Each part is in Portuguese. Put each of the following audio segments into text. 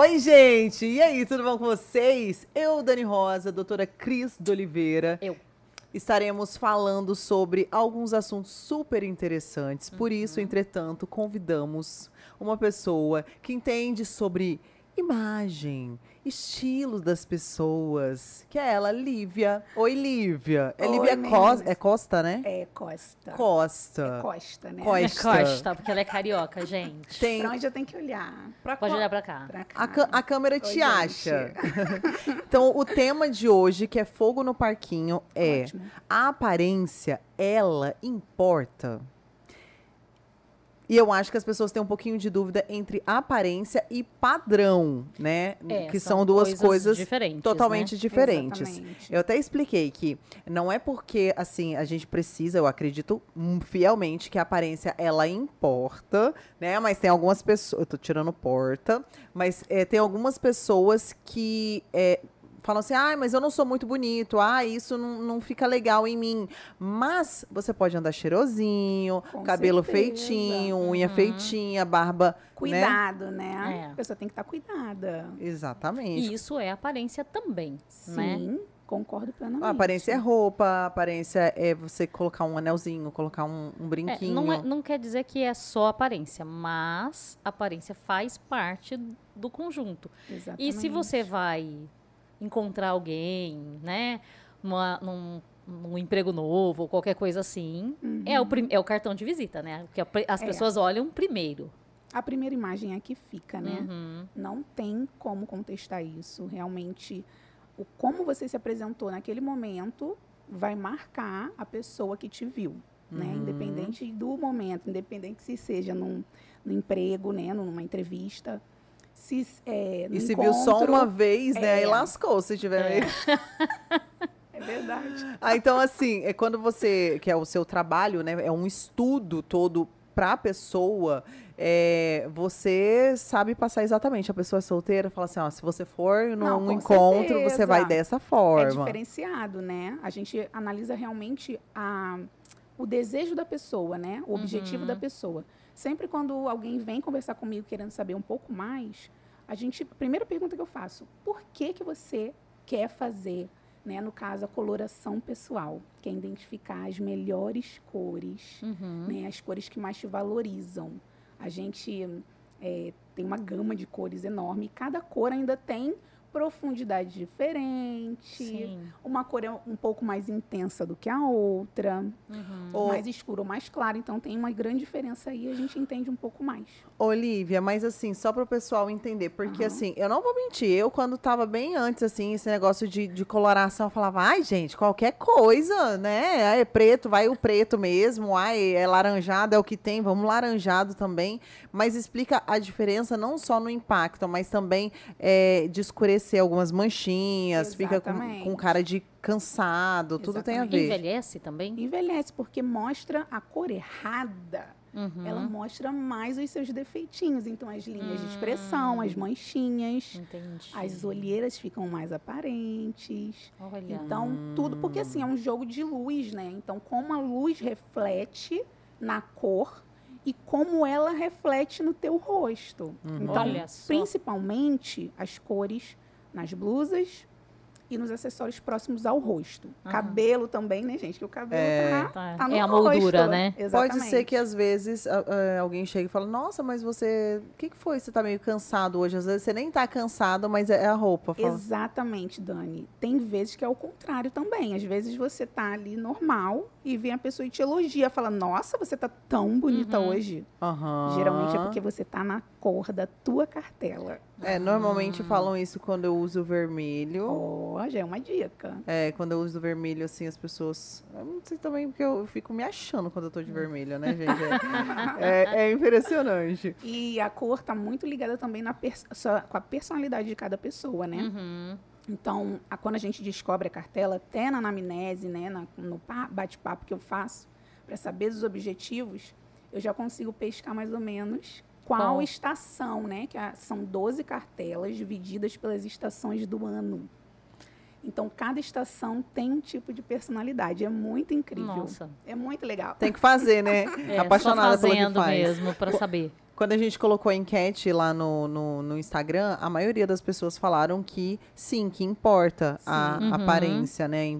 Oi, gente! E aí, tudo bom com vocês? Eu, Dani Rosa, doutora Cris de Oliveira. Eu. Estaremos falando sobre alguns assuntos super interessantes. Por isso, entretanto, convidamos uma pessoa que entende sobre imagem, estilo das pessoas, que é ela, Lívia. Oi, Lívia. É Oi, Lívia. Costa, é Costa, né? É Costa. Costa. É Costa, né? Costa. É Costa, porque ela é carioca, gente. Tem Pra onde eu tenho que olhar? pra Pode qual- olhar pra cá. Pra cá. A, a câmera Oi, te gente. acha. então, o tema de hoje, que é fogo no parquinho, é Ótimo. a aparência, ela importa? E eu acho que as pessoas têm um pouquinho de dúvida entre aparência e padrão, né? É, que são, duas coisas, coisas diferentes, totalmente né? diferentes. Exatamente. Eu até expliquei que não é porque, assim, a gente precisa, eu acredito hum, fielmente que a aparência, ela importa, né? Mas tem algumas pessoas, eu tô tirando porta, mas é, tem algumas pessoas que é, falam assim, ah, mas eu não sou muito bonito, ah, isso não, não fica legal em mim. Mas você pode andar cheirosinho, Com cabelo certeza. feitinho, unha Uhum. feitinha, barba, né? Cuidado, né? É. A pessoa tem que estar cuidada. Exatamente. E isso é aparência também, né? Sim, concordo plenamente. A aparência é roupa, a aparência é você colocar um anelzinho, colocar um, um É, brinquinho. não, é- não quer dizer que é só aparência, mas a aparência faz parte do conjunto. Exatamente. E se você vai encontrar alguém, né, numa- num, num emprego novo ou qualquer coisa assim, Uhum. é, o, prim- é o cartão de visita, né? Pri- as É. pessoas olham primeiro. A primeira imagem é que fica, né? Uhum. Não tem como contestar isso. Realmente, o como você se apresentou naquele momento vai marcar a pessoa que te viu, né? Uhum. Independente do momento, independente se seja num, num emprego, né? Numa entrevista. Se, é, no E se viu só uma vez, né? é. Aí lascou se tiver É. meio. É verdade. Ah, então, assim, é quando você. Que é o seu trabalho, né? É um estudo todo pra pessoa. é, você sabe passar exatamente. A pessoa é solteira fala assim: ó, se você for Não, num com encontro, você certeza. vai dessa É forma. diferenciado, né? A gente analisa realmente a, o desejo da pessoa, né? O objetivo Uhum. da pessoa. Sempre quando alguém vem conversar comigo querendo saber um pouco mais, a gente, a primeira pergunta que eu faço, por que que você quer fazer, né, no caso, a coloração pessoal, que é identificar as melhores cores, Uhum. né, as cores que mais te valorizam. A gente é, tem uma gama de cores enorme cada cor ainda tem profundidade diferente. Sim. Uma cor é um pouco mais intensa do que a outra, Uhum. Ô, mais escuro ou mais claro. Então tem uma grande diferença aí, a gente entende um pouco mais. Olivia, mas assim, só para o pessoal entender, porque Aham. assim, eu não vou mentir, eu quando tava bem antes, assim, esse negócio de, de coloração, eu falava, ai, gente, qualquer coisa, né? Ai, é preto, vai o preto mesmo, ai, é laranjado, é o que tem, vamos laranjado também. Mas explica a diferença não só no impacto, mas também é, de escurecer algumas manchinhas, fica com, Exatamente. com cara de cansado, tudo tem a Exatamente. ver. Envelhece também? Envelhece, porque mostra a cor errada. Uhum. Ela mostra mais os seus defeitinhos. Então, as linhas de expressão, as manchinhas, Entendi. as olheiras ficam mais aparentes. Olha. Então, tudo porque assim é um jogo de luz, né? Então, como a luz reflete na cor e como ela reflete no teu rosto. Então, Olha só. principalmente as cores nas blusas e nos acessórios próximos ao rosto. Aham. Cabelo também, né, gente? Que o cabelo É. tá, Tá. tá no É a moldura, rosto. né? Exatamente. Pode ser que às vezes alguém chegue e fale, nossa, mas você. O que, que foi? Você tá meio cansado hoje? Às vezes você nem tá cansado, mas é a roupa. Fala, Exatamente, Dani. Tem vezes que é o contrário também. Às vezes você tá ali normal e vem a pessoa e te elogia, fala: "Nossa, você tá tão bonita Uhum. hoje". Aham. Geralmente é porque você tá na cor da tua cartela. É, normalmente falam isso quando eu uso vermelho. É uma dica. É, quando eu uso vermelho, assim, as pessoas. Eu não sei também porque eu fico me achando quando eu tô de vermelho, né, gente? É, é- é impressionante. E a cor tá muito ligada também na com a personalidade de cada pessoa, né? Uhum. Então, a- quando a gente descobre a cartela, até na anamnese, né, na- no pa- bate-papo que eu faço, para saber dos objetivos, eu já consigo pescar mais ou menos qual Qual? estação, né? Que a- são 12 cartelas divididas pelas estações do ano. Então, cada estação tem um tipo de personalidade. É muito incrível. Nossa. É muito legal. Tem que fazer, né? É, Apaixonada só pelo que fazendo faz. mesmo, pra saber. Quando a gente colocou a enquete lá no, no, no Instagram, a maioria das pessoas falaram que sim, que importa a Sim. Uhum. aparência, né?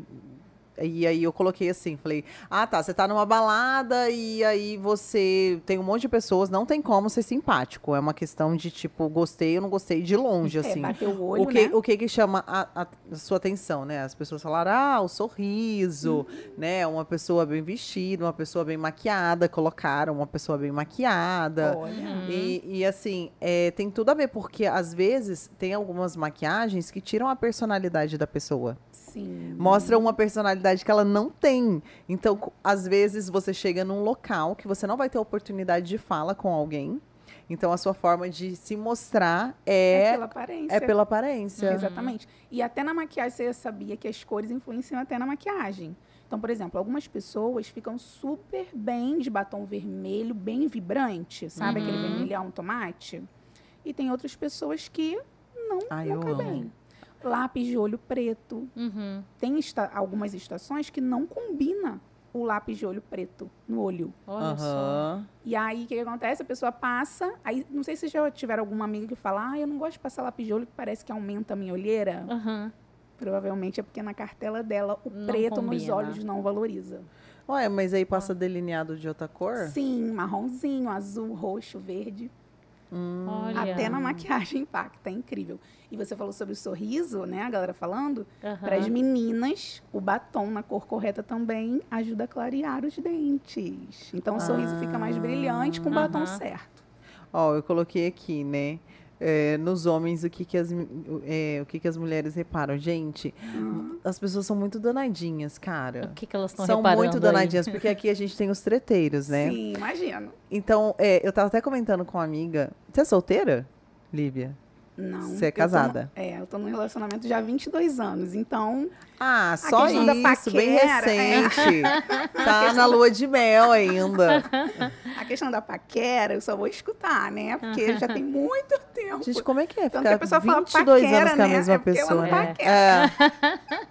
E aí eu coloquei assim, falei, ah tá, você tá numa balada e aí você tem um monte de pessoas, não tem como ser simpático. É uma questão de tipo, gostei ou não gostei de longe, É, assim. bater o olho, O que, né? o que que chama a, a- sua atenção, né? As pessoas falaram, ah, o sorriso, né? Uma pessoa bem vestida, uma pessoa bem maquiada, colocaram uma pessoa bem maquiada. Olha. E, e, assim, é, tem tudo a ver, porque às vezes tem algumas maquiagens que tiram a personalidade da pessoa. Sim. Mostram uma personalidade que ela não tem. Então, às vezes, você chega num local que você não vai ter oportunidade de fala com alguém. Então, a sua forma de se mostrar É é, pela aparência. é pela aparência. Exatamente. E até na maquiagem você sabia que as cores influenciam até na maquiagem. Então, por exemplo, algumas pessoas ficam super bem de batom vermelho, bem vibrante, sabe? Aquele Uhum. vermelhão tomate. E tem outras pessoas que não, Ai, não eu cai amo. bem. Lápis de olho preto. Uhum. Tem esta- algumas estações que não combina o lápis de olho preto no olho. Olha só. Aham. E aí, o que, que acontece? A pessoa passa. Aí, não sei se já tiveram alguma amiga que fala: Ah, eu não gosto de passar lápis de olho que parece que aumenta a minha olheira. Aham. Provavelmente é porque na cartela dela o Não preto nos combina. olhos não valoriza. Ué, mas aí passa delineado de outra cor? Sim, marronzinho, azul, roxo, verde. Hum. Olha. Até na maquiagem impacta, é incrível. E você falou sobre o sorriso, né? A galera falando. Aham. Para as meninas, o batom na cor correta também ajuda a clarear os dentes. Então o sorriso fica mais brilhante com o batom Aham. certo. Ó, eu coloquei aqui, né? É, nos homens, o que que as, é, o que que as mulheres reparam. Gente, as pessoas são muito danadinhas, cara. O que, que elas estão São reparando muito aí? danadinhas, porque aqui a gente tem os treteiros, né? Sim, imagino. Então, é, eu tava até comentando com uma amiga. Você é solteira, Lívia? Não. Você é eu tô casada? é, eu tô num relacionamento já há 22 anos. Então, Ah, só isso, bem é. recente. Tá na lua de mel ainda. a questão da paquera, eu só vou escutar, né? Porque já tem muito tempo. Gente, como é que é Tanto que a ficar pessoa fala 22 paquera, anos com a né? mesma É ela pessoa, não né? paquera.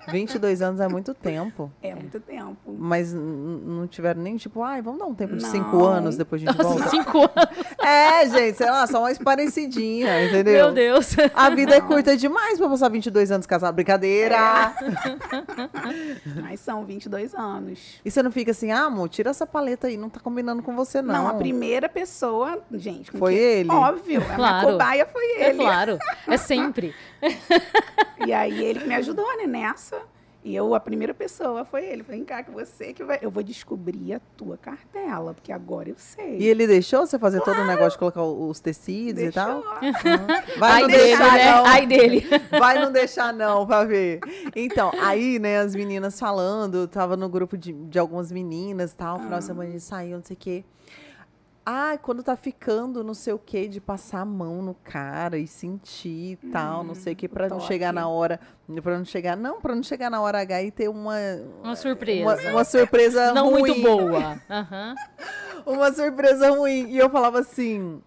É. 22 anos é muito tempo. É muito tempo. Mas não tiveram nem tipo, ai, vamos dar um tempo de Não. cinco anos depois a gente volta. cinco anos. É, gente, sei lá, só mais parecidinha, entendeu? Meu Deus. A vida é curta demais pra passar 22 anos casado. Brincadeira! Mas são 22 anos. E você não fica assim, ah, amor, tira essa paleta aí, não tá combinando com você, não. Não, a primeira pessoa, gente. com Foi que- ele? Óbvio, a minha Claro. cobaia foi É ele. claro. É sempre. E aí ele me ajudou, né, nessa. E eu, a primeira pessoa foi ele. Falei, cá, que você que vai. Eu vou descobrir a tua cartela, porque agora eu sei. E ele deixou você fazer todo o negócio de colocar os tecidos e tal? Deixou. Vai Ai não dele, deixar, né? não. Ai dele. Vai não deixar, não, pra ver. Então, aí, né, as meninas falando, tava no grupo de, de algumas meninas e tal, final de semana a gente saiu, não sei o quê. Ah, quando tá ficando não sei o quê, de passar a mão no cara e sentir e tal, não sei o quê, pra não toque. chegar na hora. Pra não chegar. Não, pra não chegar na hora H e ter uma. Uma surpresa. Uma, uma surpresa Não ruim. muito boa. Aham. Uma surpresa ruim. E eu falava assim.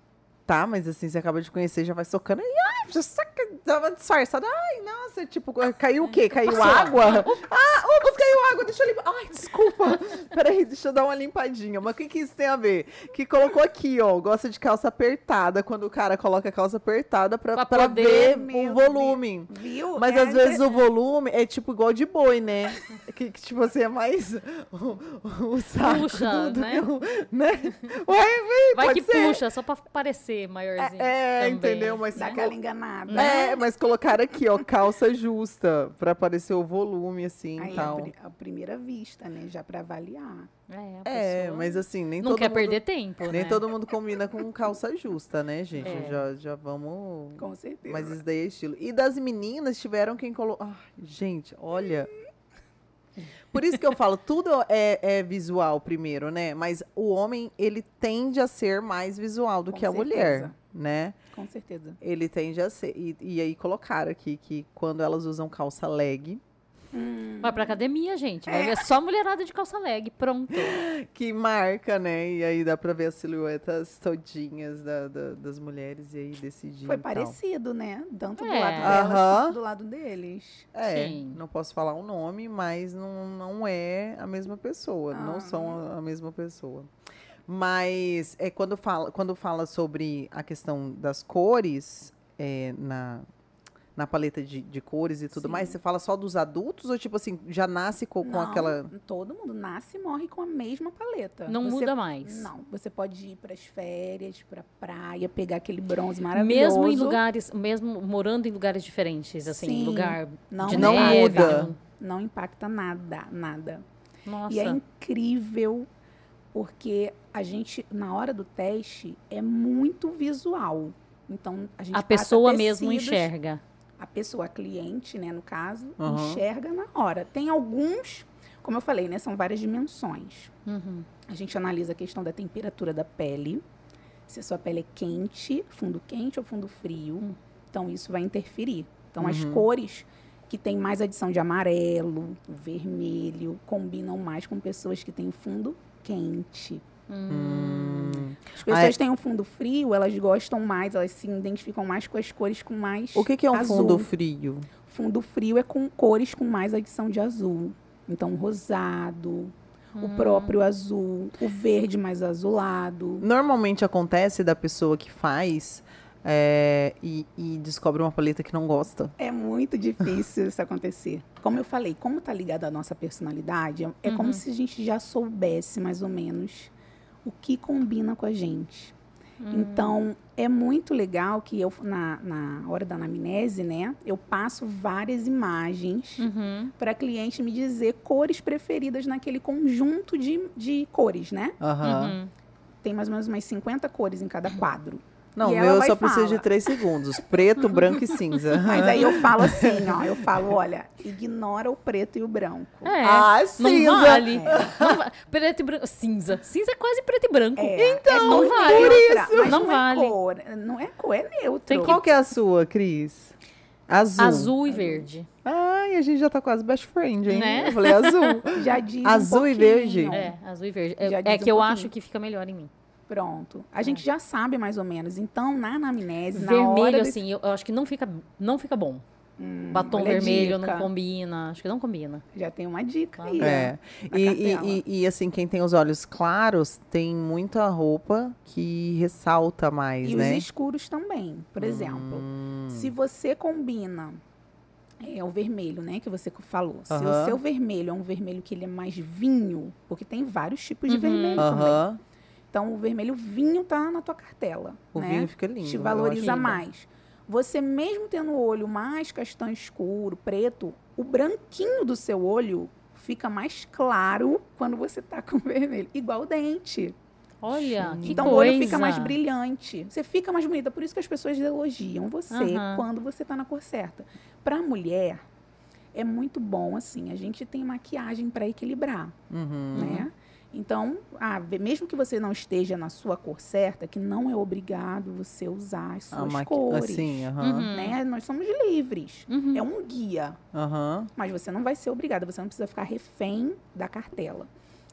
Tá, mas assim, você acaba de conhecer, já vai socando. E ai, já saca, tava disfarçada. Ai, nossa, tipo, caiu o quê? Caiu água? Ah, ops, caiu água, deixa eu limpar. Ai, desculpa. Peraí, deixa eu dar uma limpadinha. Mas o que, que isso tem a ver? Que colocou aqui, ó, gosta de calça apertada, quando o cara coloca a calça apertada pra, Pra pra poder, ver meu o volume. Viu? Mas É às vezes entre- o volume é tipo igual de boi, né? Que, que, tipo assim, é mais o, o saco Puxa, do, do né? o- né? Ué, ué, Vai que ser. puxa, só pra parecer maiorzinho. É, também, entendeu? Mas Dá né? aquela enganada. É, mas colocaram aqui, ó, calça justa, pra aparecer o volume, assim, e é tal. a, a primeira vista, né? Já pra avaliar. É, É, mas assim, nem não todo quer mundo... perder tempo, Nem né? todo mundo combina com calça justa, né, gente? É. Já, já vamos... Com certeza. Mas isso daí é estilo. E das meninas tiveram quem colocou. Ai, gente, olha. Por isso que eu falo, tudo é, é visual primeiro, né? Mas o homem, ele tende a ser mais visual do Com que a mulher, certeza. né? Com certeza. Ele tende a ser. E, e aí colocaram aqui que quando elas usam calça leg, Vai pra academia, gente. É. Vai ver só mulherada de calça leg. Pronto. que marca, né? E aí dá pra ver as silhuetas todinhas da- da- das mulheres e aí decidir. Foi tal. parecido, né? Tanto do É. lado delas Aham. quanto do lado deles. É, Sim. não posso falar o nome, mas não, não é a mesma pessoa. Não Ah. são a, a mesma pessoa. Mas é quando fala, quando fala sobre a questão das cores é, na, na paleta de, de cores e tudo Sim. mais, você fala só dos adultos ou tipo assim, já nasce co- com, Não, aquela. Todo mundo nasce e morre com a mesma paleta. Não Você- muda mais. Não, você pode ir para as férias, para praia, pegar aquele bronze maravilhoso. Mesmo em lugares, mesmo morando em lugares diferentes, assim, Sim. lugar Não de Não neve. muda. Não impacta nada, nada. Nossa. E é incrível porque a gente, na hora do teste, é muito visual. Então, a gente a pessoa mesmo tecidos, enxerga. A pessoa, a cliente, né, no caso, Aham. enxerga na hora. Tem alguns, como eu falei, né, são várias dimensões. Uhum. A gente analisa a questão da temperatura da pele, se a sua pele é quente, fundo quente ou fundo frio. Hum. Então, isso vai interferir. Então, as Uhum. cores que têm mais adição de amarelo, vermelho, combinam mais com pessoas que têm fundo quente. Hum. As pessoas Ah, é- têm um fundo frio, elas gostam mais, elas se identificam mais com as cores com mais O que, que é um azul. fundo frio? Fundo frio é com cores com mais adição de azul. Então, rosado, o Hum. próprio azul, o verde mais azulado. Normalmente acontece da pessoa que faz é, e, e descobre uma paleta que não gosta. É muito difícil isso acontecer. Como eu falei, como tá ligado à nossa personalidade, é- é Uhum. como se a gente já soubesse mais ou menos o que combina com a gente. Hum. Então, é muito legal que eu, na, na hora da anamnese, né, eu passo várias imagens Uhum. para cliente me dizer cores preferidas naquele conjunto de, de cores, né? Aham. Uhum. Tem mais ou menos umas 50 cores em cada quadro. Não, E o meu só e preciso de três segundos. Preto, branco e cinza. Mas aí eu falo assim, ó, eu falo, olha, ignora o preto e o branco. É. Ah, não cinza! vale. É. Não va- Preto e branco. Cinza. Cinza é quase preto e branco. É, Então, é não vale. neutra, Isso. mas Não não, vale. é cor. Não é cor, é neutro. Tem que- Qual que é a sua, Cris? Azul. Azul e verde. Ai, a gente já tá quase best friend, hein? Né? Eu falei azul. Já diz um Azul e pouquinho. verde? É, azul e verde. É, é um que eu acho que fica melhor em mim. Pronto. A gente já sabe mais ou menos. Então, na anamnese, na Vermelho, hora desse- assim, eu, eu acho que não fica, não fica bom. Hum, Batom vermelho não combina. Acho que não combina. Já tem uma dica aí. É. na E, e, e, e, assim, quem tem os olhos claros tem muita roupa que ressalta mais, E né? os escuros também. Por exemplo, Hum. se você combina é, o vermelho, né, que você falou. Se o seu vermelho é um vermelho que ele é mais vinho, porque tem vários tipos de Uhum. vermelho também. Então, o vermelho vinho tá na tua cartela, O né? vinho fica lindo. te valoriza mais. Você mesmo tendo o olho mais castanho escuro, preto, o branquinho do seu olho fica mais claro quando você tá com vermelho. Igual o dente. Olha, que então coisa. o olho fica mais brilhante. Você fica mais bonita. Por isso que as pessoas elogiam você quando você tá na cor certa. Pra mulher, é muito bom, assim, a gente tem maquiagem para equilibrar Uhum. né? Então, ah, mesmo que você não esteja na sua cor certa, que não é obrigado você usar as suas maqui- cores, Assim, aham. Uhum. né? Nós somos livres. Uhum. É um guia, Aham. mas você não vai ser obrigado, você não precisa ficar refém da cartela.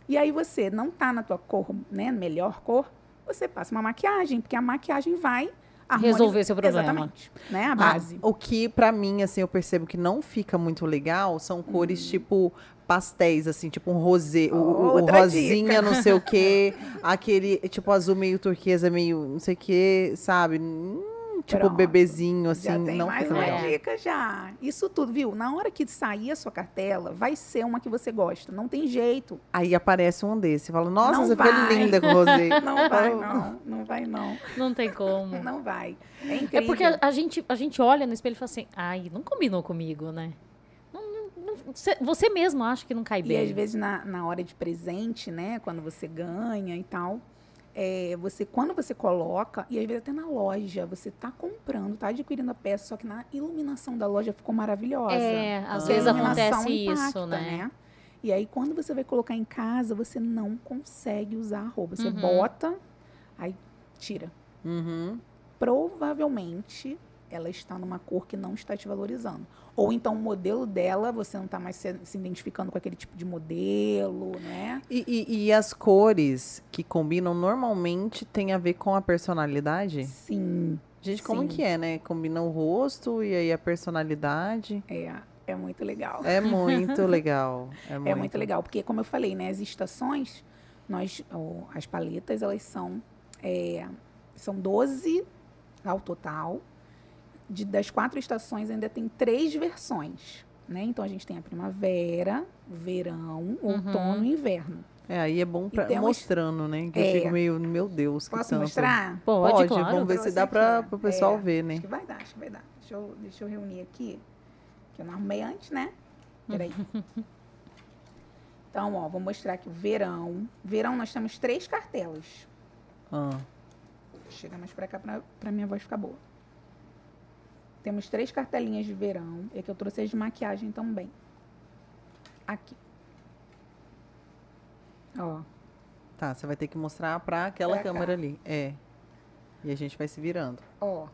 E aí você não tá na tua cor, né, melhor cor, você passa uma maquiagem, porque a maquiagem vai harmonizar- Resolver seu problema. Exatamente, né? A Ah, base. o que, pra mim, assim, eu percebo que não fica muito legal são cores Hum. tipo pastéis, assim, tipo um rosé, o- o, rosinha, dica. não sei o quê, aquele, tipo, azul meio turquesa, meio, não sei o quê, sabe? Hum, tipo, Pronto. bebezinho, assim, já tem não mais uma legal. dica já. Isso tudo, viu? Na hora que sair a sua cartela, vai ser uma que você gosta. Não tem jeito. Aí aparece um desse, fala, nossa, Não você vai. ficou linda com rosé. Não vai, não. Não vai, não. Não tem como. Não vai. É incrível. É porque a, a gente, a gente olha no espelho e fala assim, ai, não combinou comigo, né? Não- não- não- cê- você mesmo acha que não cai E às bem. vezes na, na hora de presente, né? Quando você ganha e tal. é, você, quando você coloca, e às vezes até na loja, você tá comprando, tá adquirindo a peça, só que na iluminação da loja ficou maravilhosa. É, às Ah. vezes acontece isso, impacta, né? E aí, quando você vai colocar em casa, você não consegue usar a roupa. Você Uhum. bota, aí tira. Uhum. Provavelmente ela está numa cor que não está te valorizando. Ou então o modelo dela, você não está mais se, se identificando com aquele tipo de modelo, né? E, e- e as cores que combinam normalmente tem a ver com a personalidade? Sim, Gente, como Sim. que é, né? Combina o rosto e aí a personalidade. é, é muito legal. É muito legal. É muito, É muito legal, porque como eu falei, né, as estações Nós, as paletas, elas são, é, são 12 ao total. De, das quatro estações ainda tem três versões. Né? Então a gente tem a primavera, verão, outono e inverno. É, aí é bom pra, temos- mostrando, né? Que É. eu fico meio, meu Deus, que Posso tanto. mostrar? Pode, Pode, claro. vamos ver se dá pro ó. pessoal É, ver, né? Acho que vai dar, acho que vai dar. Deixa eu, deixa eu reunir aqui. Que eu não arrumei antes, né? Peraí. Então, ó, vou mostrar aqui o verão. Verão, nós temos três cartelas. Ah, Chega mais pra cá pra, pra minha voz ficar boa. Temos três cartelinhas de verão. E aqui eu trouxe as de maquiagem também. Aqui. Ó. tá, você vai ter que mostrar pra aquela Pra cá. câmera ali. É. E a gente vai se virando. Ó.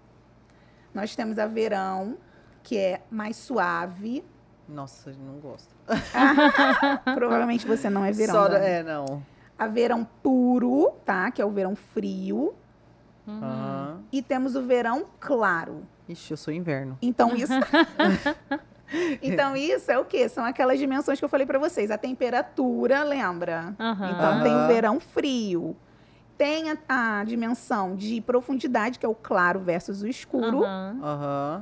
Nós temos a verão, que é mais suave. Nossa, não gosto. Provavelmente você não é verão. Só, Dani. é, não. A verão puro, tá? Que é o verão frio. Uhum. E temos o verão claro. Ixi, eu sou inverno. Então isso. então isso é o quê? São aquelas dimensões que eu falei pra vocês. A temperatura, lembra? Aham. Então tem o verão frio. Tem a, a dimensão de profundidade, que é o claro versus o escuro.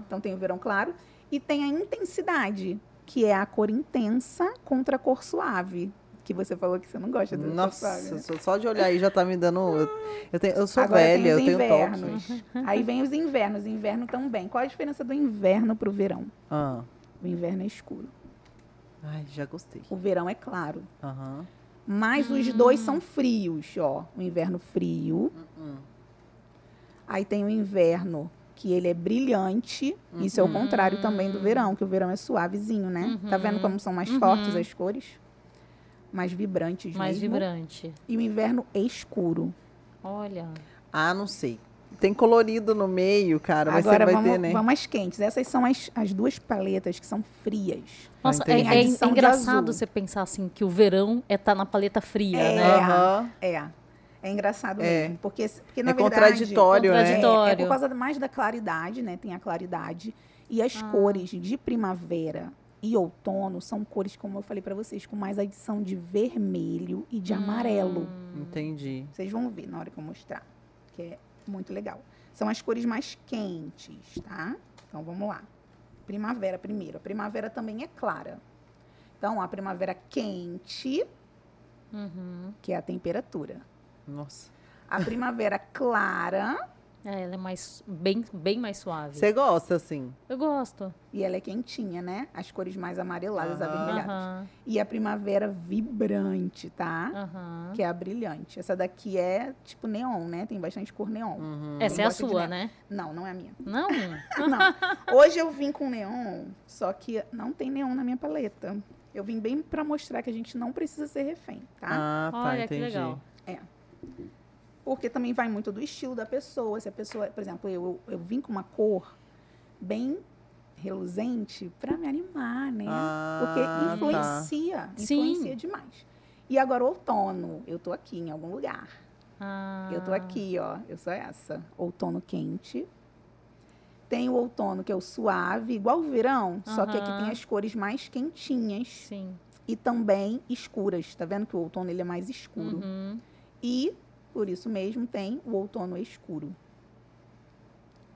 Então tem o verão claro. E tem a intensidade, que é a cor intensa contra a cor suave. Que você falou que você não gosta cor Nossa, né? só- só de olhar aí já tá me dando. Eu, eu, tenho, eu sou Agora velha, tem eu os tenho toque. invernos. Aí vem os invernos. Inverno também. Qual a diferença do inverno pro verão? Ah. O inverno é escuro. Ai, já gostei. O verão é claro. Aham. Mas os dois são frios, ó. O inverno frio. Hum. Aí tem o inverno, que ele é brilhante. Isso é o contrário também do verão, que o verão é suavezinho, né? Tá vendo como são mais fortes as cores? Mais vibrantes Mais mesmo. vibrante. E o inverno escuro. Olha. Ah, não sei. Tem colorido no meio, cara, mas Agora você vai vamos, ter, né? vamos às quentes. Essas são as, as duas paletas que são frias. Nossa, é, entendi. é- é de engraçado você pensar assim que o verão é tá na paleta fria, É. né? É. É engraçado É. mesmo. Porque, porque na É verdade. contraditório, né? É, é por causa mais da claridade, né? Tem a claridade. E as cores de primavera e outono são cores, como eu falei pra vocês, com mais adição de vermelho e de amarelo. Entendi. Vocês vão ver na hora que eu mostrar, que é muito legal. São as cores mais quentes, tá? Então vamos lá. Primavera primeiro. A primavera também é clara. Então, a primavera quente, Uhum. que é a temperatura. Nossa. A primavera clara É, ela é mais bem, bem mais suave. Você gosta, assim? Eu gosto. e ela é quentinha, né? As cores mais amareladas, Aham. avermelhadas. E a primavera vibrante, tá? Que é a brilhante. Essa daqui é tipo neon, né? Tem bastante cor neon. Uhum. Essa é a sua, né? Não, não é a minha. Não? Não. Hoje eu vim com neon, só que não tem neon na minha paleta. Eu vim bem pra mostrar que a gente não precisa ser refém, tá? Ah, tá, Olha que entendi. legal. Porque também vai muito do estilo da pessoa. Se a pessoa, por exemplo, eu, eu vim com uma cor bem reluzente pra me animar, né? Ah, Porque tá. influencia, Sim. influencia demais. E agora outono, eu tô aqui em algum lugar. Ah. Eu tô aqui, ó. Eu sou essa. Outono quente. Tem o outono, que é o suave, igual o verão, só que aqui tem as cores mais quentinhas Sim. e também escuras. Tá vendo que o outono ele é mais escuro? Uhum. E, por isso mesmo, tem o outono escuro.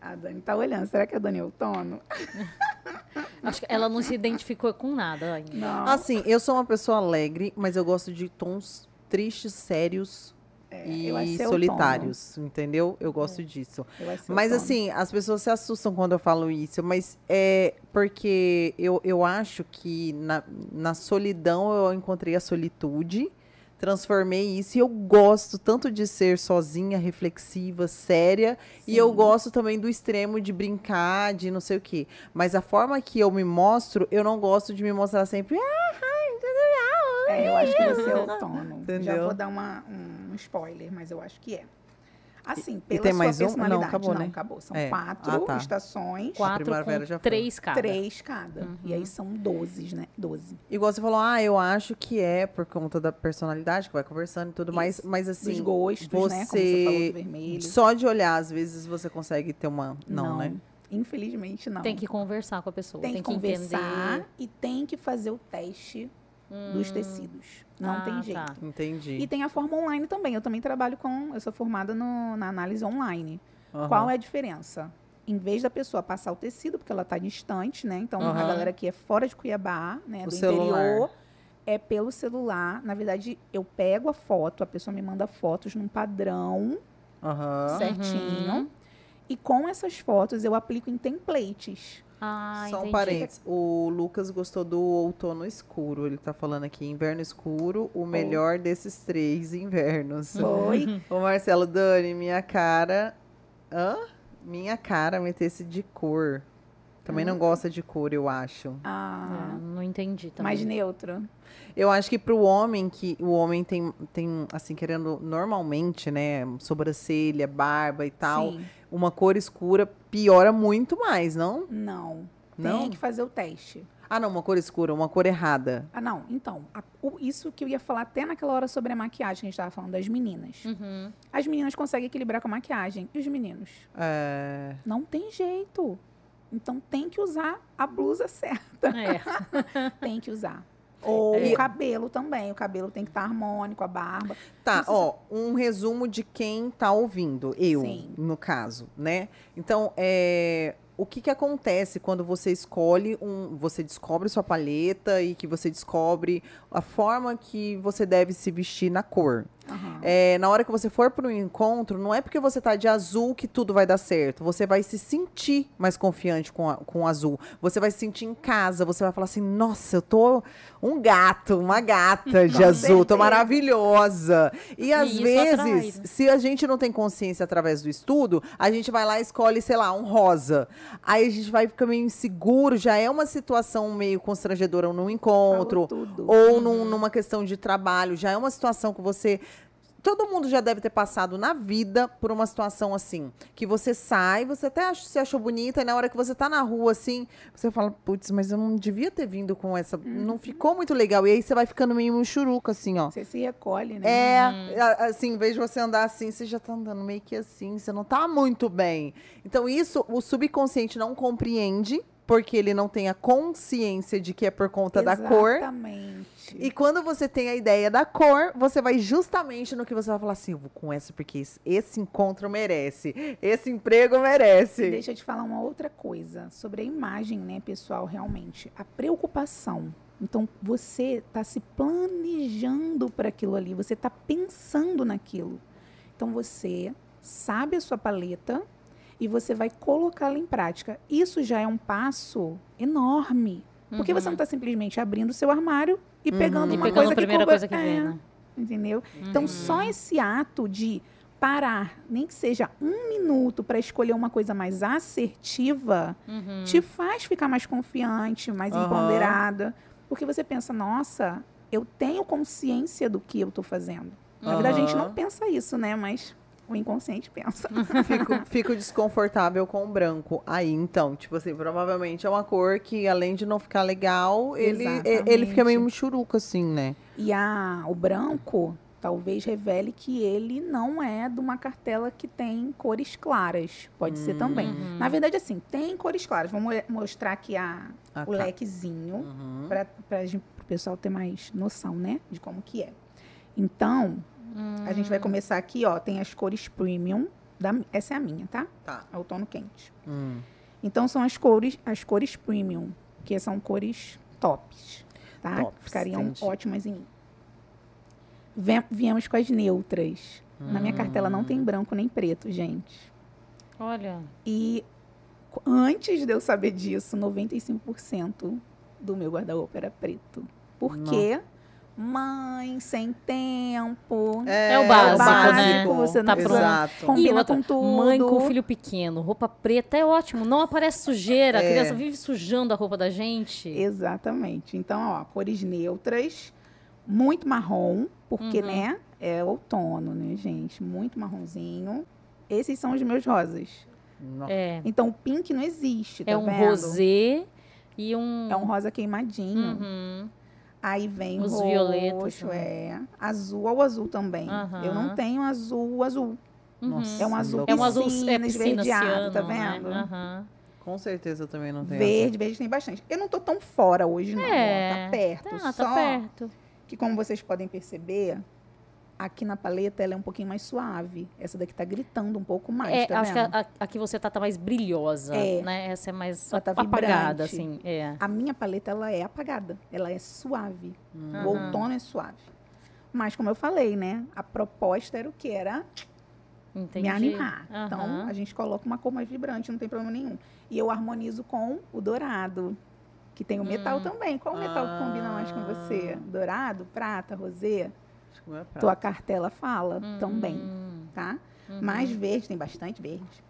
A Dani tá olhando. Será que a Dani é outono? Acho que ela não se identificou com nada ainda. Não. Assim, eu sou uma pessoa alegre, mas eu gosto de tons tristes, sérios É, e é solitários, entendeu? Eu gosto disso. outono. Eu é Mas outono. assim, as pessoas se assustam quando eu falo isso, mas é porque eu, eu acho que na, na solidão eu encontrei a solitude, transformei isso e eu gosto tanto de ser sozinha, reflexiva, séria, e eu Sim. gosto também do extremo de brincar, de não sei o quê. Mas a forma que eu me mostro, eu não gosto de me mostrar sempre. "Ah, bem, É, eu acho que você é outono. Já Entendeu? vou dar uma, um spoiler, mas eu acho que é. Assim, E pela tem sua mais um? Não, acabou, né? acabou. São É. quatro Ah, tá. estações, Quatro primavera com já foi. três cada. três cada. Uhum. E aí são doze, né? Doze. Igual você falou, ah, eu acho que é por conta da personalidade, que vai conversando e tudo mais, mas Dos assim, gostos, né? Como você falou do vermelho. só de olhar, às vezes você consegue ter uma. Não, né? Infelizmente, não. Tem que conversar com a pessoa. Tem Tem, que que conversar entender. e tem que fazer o teste dos tecidos. Não Ah, tem tá. jeito. Entendi. E tem a forma online também. Eu também trabalho com. Eu sou formada no- na análise online. Aham. Qual é a diferença? Em vez da pessoa passar o tecido, porque ela está distante, né? Então, a Aham. galera que é fora de Cuiabá, né? O do celular. interior, é pelo celular. Na verdade, eu pego a foto, a pessoa me manda fotos num padrão Aham. certinho. Uhum. E com essas fotos eu aplico em templates. Ah, Só um entendi. parênteses. O Lucas gostou do outono escuro. Ele tá falando aqui, inverno escuro, o melhor desses três invernos. Foi. Ô, Marcelo, Dani, minha cara. Hã? Minha cara metesse de cor. Também não gosta de cor, eu acho. Ah, É, não entendi também. mais neutro. Eu acho que pro homem, que o homem tem, tem, assim, querendo normalmente, né? Sobrancelha, barba e tal. Sim. Uma cor escura piora muito mais, não? Não. Não? Tem que fazer o teste. Ah, não, uma cor escura, uma cor errada. Ah, não. Então, a- o- isso que eu ia falar até naquela hora sobre a maquiagem que a gente estava falando das meninas. Uhum. As meninas conseguem equilibrar com a maquiagem. E os meninos? É... Não tem jeito. Então tem que usar a blusa certa. É. tem que usar. Ou É. o cabelo também. O cabelo tem que estar harmônico, a barba. Tá, Precisa- ó, um resumo de quem tá ouvindo, eu, Sim. no caso, né? Então, é, o que que acontece quando você escolhe um, você descobre sua paleta e que você descobre a forma que você deve se vestir na cor? Aham. É, na hora que você for para um encontro, não é porque você tá de azul que tudo vai dar certo. Você vai se sentir mais confiante com, a- com o azul. Você vai se sentir em casa. Você vai falar assim: nossa, eu tô um gato, uma gata de azul, tô maravilhosa. E às isso vezes, atrai, né? se a gente não tem consciência através do estudo, a gente vai lá e escolhe, sei lá, um rosa. Aí a gente vai ficar meio inseguro, já é uma situação meio constrangedora num encontro ou num- numa questão de trabalho, já é uma situação que você. Todo mundo já deve ter passado na vida por uma situação assim, que você sai, você até ach- se achou bonita, e na hora que você tá na rua, assim, você fala, putz, mas eu não devia ter vindo com essa. Não ficou muito legal. E aí você vai ficando meio churuca, assim, ó. Você se recolhe, né? É, a- assim, em vez de você andar assim, você já tá andando meio que assim, você não tá muito bem. Então, isso o subconsciente não compreende, porque ele não tem a consciência de que é por conta da cor. Exatamente. E quando você tem a ideia da cor, você vai justamente no que você vai falar assim: eu vou com essa porque esse, esse encontro merece, esse emprego merece. Deixa eu te falar uma outra coisa sobre a imagem, né, pessoal, realmente. A preocupação. Então, você está se planejando para aquilo ali, você está pensando naquilo. Então, você sabe a sua paleta e você vai colocá-la em prática. Isso já é um passo enorme. Porque você não está simplesmente abrindo o seu armário e Uhum. pegando E uma pegando coisa a primeira que coisa que couber- vem, É, né? Entendeu? Então, só esse ato de parar, nem que seja um minuto para escolher uma coisa mais assertiva, Uhum. te faz ficar mais confiante, mais empoderada. Porque você pensa, nossa, eu tenho consciência do que eu tô fazendo. Na verdade, a gente não pensa isso, né? Mas o inconsciente pensa. fico, fico desconfortável com o branco. Aí, então, tipo assim, provavelmente é uma cor que, além de não ficar legal, ele, Exatamente. ele fica meio churuca, assim, né? E a, o branco talvez revele que ele não é de uma cartela que tem cores claras. Pode ser também. Uhum. Na verdade, assim, tem cores claras. Vamos mo- mostrar aqui a, Ah, o tá. lequezinho. Uhum. para o pessoal ter mais noção, né, de como que é. Então, a gente vai começar aqui, ó, tem as cores premium, da, essa é a minha, tá? Tá. É outono quente. Hum. Então são as cores, as cores premium, que são cores tops, tá? Tops, Ficariam entendi. ótimas em mim. Vem- viemos com as neutras. Na minha cartela não Hum. tem branco nem preto, gente. Olha. E antes de eu saber disso, 95% do meu guarda-roupa era preto. Por quê? Mãe, sem tempo. É o básico, né? Você não Tá pronto. Exato. Combina e outra, com tudo. mãe com filho pequeno, roupa preta é ótimo, não aparece sujeira, a É. criança vive sujando a roupa da gente. Exatamente. Então, ó, cores neutras, muito marrom, porque, Uhum. né, é outono, né, gente? Muito marronzinho. Esses são os meus rosas. Nossa. É, Então, o pink não existe, tá é um vendo? rosé e um... É um rosa queimadinho. Uhum. Aí vem Os roxo, violetas também. é. Azul ao azul também. Aham. Eu não tenho azul azul. Uhum. Nossa, É um azul. É um azul é, piscina, piscina esverdeado, ciano, tá né? vendo? Aham. Com certeza eu também não tenho Verde, verde tem bastante. Eu não tô tão fora hoje, não. ó, É, Tá perto. Ah, só tá perto. que, como vocês podem perceber, aqui na paleta ela é um pouquinho mais suave. Essa daqui tá gritando um pouco mais, É, tá acho vendo? que a, a, que você tá, tá mais brilhosa, É. né? Essa é mais Ela tá apagada, vibrante. assim. É. A minha paleta, ela é apagada. Ela é suave. Hum. O outono é suave. Mas, como eu falei, né? A proposta era o que? Era Entendi. me animar. Então, Aham. a gente coloca uma cor mais vibrante, não tem problema nenhum. E eu harmonizo com o dourado, que tem o metal Hum. também. Qual metal que combina mais com você? Ah. Dourado, prata, rosé? É. Tua cartela fala Hum, também, tá? uhum. Mais verde, tem bastante verde.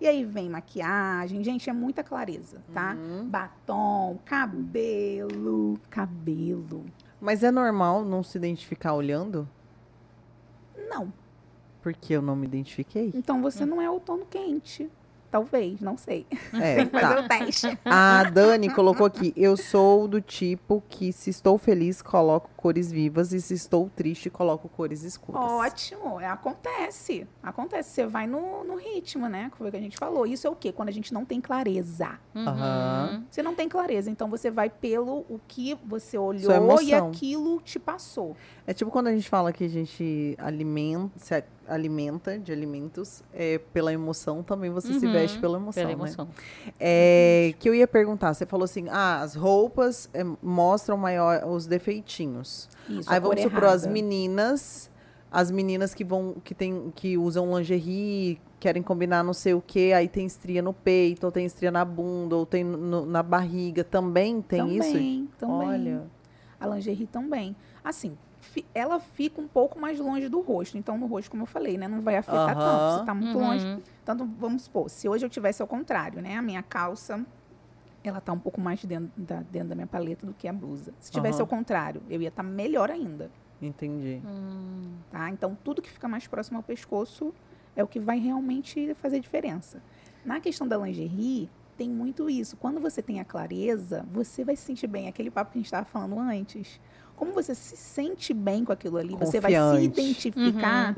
E aí vem maquiagem, gente, é muita clareza, tá? Uhum. Batom, cabelo, cabelo. Mas é normal não se identificar olhando? Não. Porque eu não me identifiquei? Então você não é outono quente. Talvez, não sei. É, Tem que fazer tá. o teste. A Dani colocou aqui: eu sou do tipo que, se estou feliz, coloco cores vivas e se estou triste, coloco cores escuras. Ótimo, é, acontece. Acontece. Você vai no, no ritmo, né? Que foi o que a gente falou. Isso é o quê? Quando a gente não tem clareza. Uhum. Aham. Você não tem clareza, então você vai pelo o que você olhou e aquilo te passou. É tipo quando a gente fala que a gente alimenta, se alimenta de alimentos é, pela emoção, também você se Uhum, veste pela emoção, Pela né? emoção. É, que eu ia perguntar, você falou assim, ah, as roupas é, mostram maior os defeitinhos. Isso, Aí vamos supor as meninas, as meninas que vão, que tem, que usam lingerie, querem combinar não sei o que, aí tem estria no peito, ou tem estria na bunda, ou tem no- na barriga, também tem também, isso? Também, Olha, A lingerie também. Assim, fi- ela fica um pouco mais longe do rosto. Então, no rosto, como eu falei, né? Não vai afetar tanto. Você tá muito Uhum. longe. Tanto, vamos supor, se hoje eu tivesse ao contrário, né? A minha calça, ela tá um pouco mais dentro da, dentro da minha paleta do que a blusa. Se tivesse Aham. ao contrário, eu ia estar melhor ainda, entendi. Hum, tá? Então, tudo que fica mais próximo ao pescoço é o que vai realmente fazer diferença. Na questão da lingerie, tem muito isso. Quando você tem a clareza, você vai se sentir bem. Aquele papo que a gente estava falando antes. Como você se sente bem com aquilo ali, você vai se Confiante. identificar,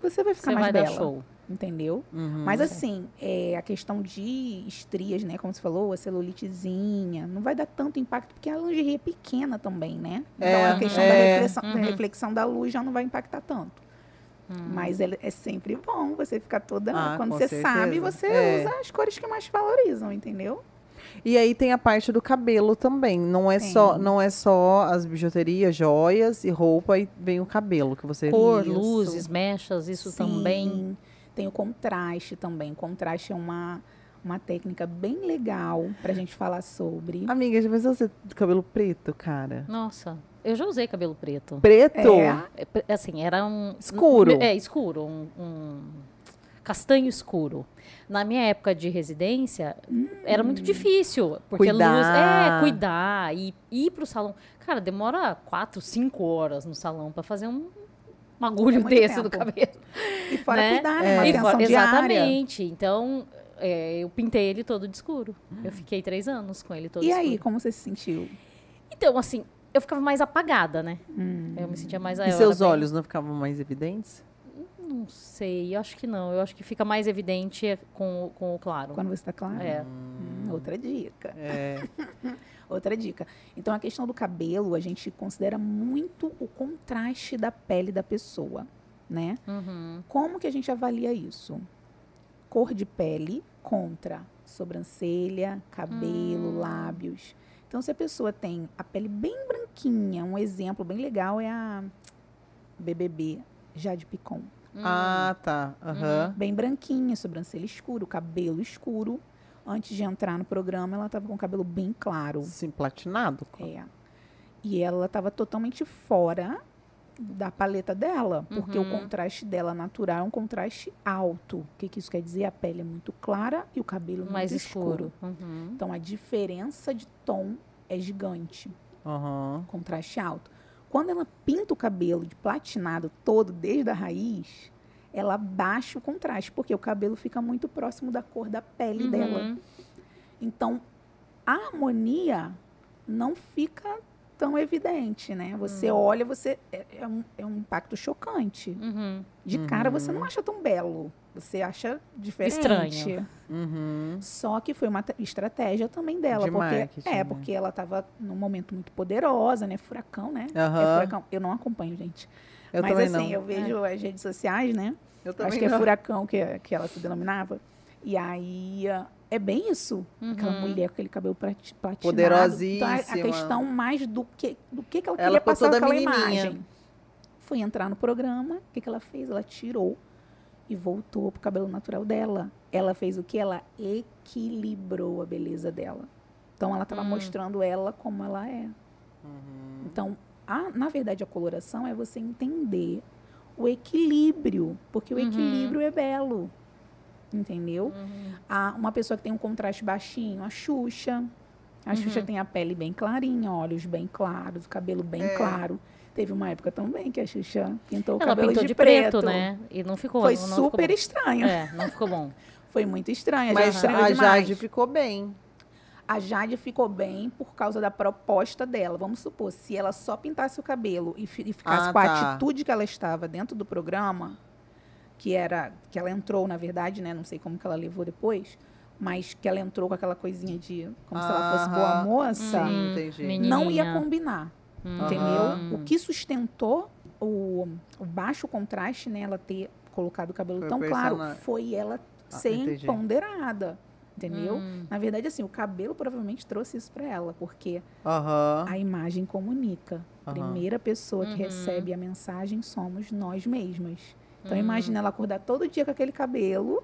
você vai ficar Você mais vai bela. dar show. Entendeu? Uhum. Mas assim, é, a questão de estrias, né? Como você falou, a celulitezinha, não vai dar tanto impacto, porque a lingerie é pequena também, né? Então É, a questão é. da, reflexão, da Uhum. reflexão da luz já não vai impactar tanto. Hum. Mas é, é sempre bom você ficar toda. Ah, quando você certeza. sabe, você É. usa as cores que mais valorizam, entendeu? E aí tem a parte do cabelo também. Não é só, não é só as bijuterias, joias e roupa, e vem o cabelo que você Cor, luzes, mechas, isso também. Tem o contraste também. Contraste é uma, uma técnica bem legal pra gente falar sobre. Amiga, já pensou você de cabelo preto, cara? Nossa, eu já usei cabelo preto. Preto? É. É, assim, era um... Escuro. É, escuro. Um, um castanho escuro. Na minha época de residência, era muito difícil. Porque Cuidar. luz... É, cuidar. E ir pro salão... Cara, demora quatro, cinco horas no salão pra fazer um bagulho É muito desse do tempo. cabelo. E fora né? cuidar, né? É. Uma E diária. Exatamente. Então, é, eu pintei ele todo de escuro. Eu fiquei três anos com ele todo E escuro. aí, como você se sentiu? Então, assim, eu ficava mais apagada, né? Hum. Eu me sentia mais... E seus bem- olhos não ficavam mais evidentes? Não sei, eu acho que não. Eu acho que fica mais evidente com, com o claro. Quando você tá claro? É. Hum, outra dica. É. Outra dica. Então, a questão do cabelo, a gente considera muito o contraste da pele da pessoa, né? Uhum. Como que a gente avalia isso? Cor de pele contra sobrancelha, cabelo, Hum. lábios. Então, se a pessoa tem a pele bem branquinha, um exemplo bem legal é a BBB, Jade Picon. Hum. Ah, tá. Aham. Bem branquinha, sobrancelha escuro, cabelo escuro. Antes de entrar no programa, ela estava com o cabelo bem claro. Sim, platinado. É. E ela estava totalmente fora da paleta dela, porque Uhum. o contraste dela natural é um contraste alto. O que, que isso quer dizer? A pele é muito clara e o cabelo muito mais escuro. escuro. Uhum. Então a diferença de tom é gigante, Aham. contraste alto. Quando ela pinta o cabelo de platinado todo, desde a raiz, ela baixa o contraste, porque o cabelo fica muito próximo da cor da pele Uhum. dela. Então, a harmonia não fica tão evidente, né? Você Hum. olha, você é, é um, é um impacto chocante. Uhum. De cara, você Uhum. não acha tão belo, Você acha diferente. Estranho. Uhum. Só que foi uma estratégia também dela. De porque, marketing, é, né? porque ela estava num momento muito poderosa, né? Furacão, né? É Aham. furacão. Eu não acompanho, gente. Eu Mas também assim, não. eu vejo as redes sociais, né? Eu Acho que é furacão que, que ela se denominava. E aí é bem isso. Aquela Uhum. mulher com aquele cabelo plati- platinado. Poderosíssima. Então, a, a questão mais do que, do que, que ela Ela queria passar aquela menininha. imagem. Foi entrar no programa, o que, que ela fez? Ela tirou e voltou pro cabelo natural dela. Ela fez o que? Ela equilibrou a beleza dela. Então ela estava Hum. mostrando ela como ela é. Uhum. Então, a- na verdade, a coloração é você entender o equilíbrio, porque o Uhum. equilíbrio é belo. Entendeu? Uhum. A, uma pessoa que tem um contraste baixinho, a Xuxa. A Xuxa Uhum. tem a pele bem clarinha, olhos bem claros, o cabelo bem É. claro. Teve uma época também que a Xuxa pintou o Ela cabelo pintou de, de, preto. preto, né? E não ficou Foi não, não super ficou estranho. É, não ficou bom. Foi muito estranho. Mas a demais. Jade ficou bem. A Jade ficou bem por causa da proposta dela. Vamos supor, se ela só pintasse o cabelo e, e ficasse Ah, com a tá. atitude que ela estava dentro do programa, que era que ela entrou, na verdade, né? Não sei como que ela levou depois, mas que ela entrou com aquela coisinha de como se ela fosse boa moça, Hum, entendi. menina. não ia combinar, Hum. entendeu? O que sustentou o, o baixo contraste, né? Ela ter colocado o cabelo Foi tão claro, persona- foi ela Ah, ser entendi. empoderada, entendeu? Hum. Na verdade, assim, o cabelo provavelmente trouxe isso pra ela, porque Aham. a imagem comunica. A primeira pessoa que Uhum. recebe a mensagem somos nós mesmas. Então, Hum. imagina ela acordar todo dia com aquele cabelo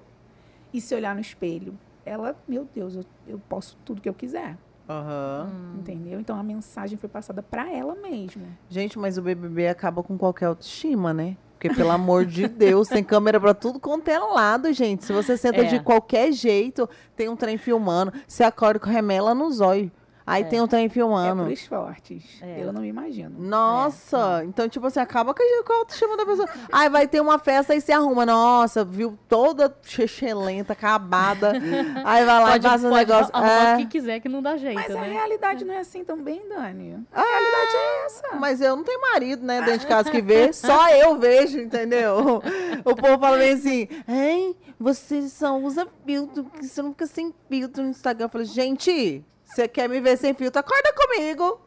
e se olhar no espelho. Ela, meu Deus, eu, eu posso tudo que eu quiser, Aham. Hum. entendeu? Então, a mensagem foi passada pra ela mesma. Gente, mas o BBB acaba com qualquer autoestima, né? Porque, pelo amor de Deus, tem câmera pra tudo quanto é lado, gente. Se você senta É. de qualquer jeito, tem um trem filmando. Você acorda com remela no zóio. Aí É. tem um trem É filmando. pros fortes. É. Eu não me imagino. Nossa, então, tipo assim, acaba com a a autoestima da pessoa. Aí vai ter uma festa e se arruma. Nossa, viu toda chechelenta, acabada. aí vai lá Pode, e passa um pode negócio. arrumar É, o que quiser que não dá jeito, Mas a né? realidade não é assim também, Dani. A realidade é essa. Mas eu não tenho marido, né, dentro de casa que vê, só eu vejo, entendeu? O povo fala bem assim, hein, você só usa filtro, porque você não fica sem filtro no Instagram. Eu falei, gente, você quer me ver sem filtro? Acorda comigo.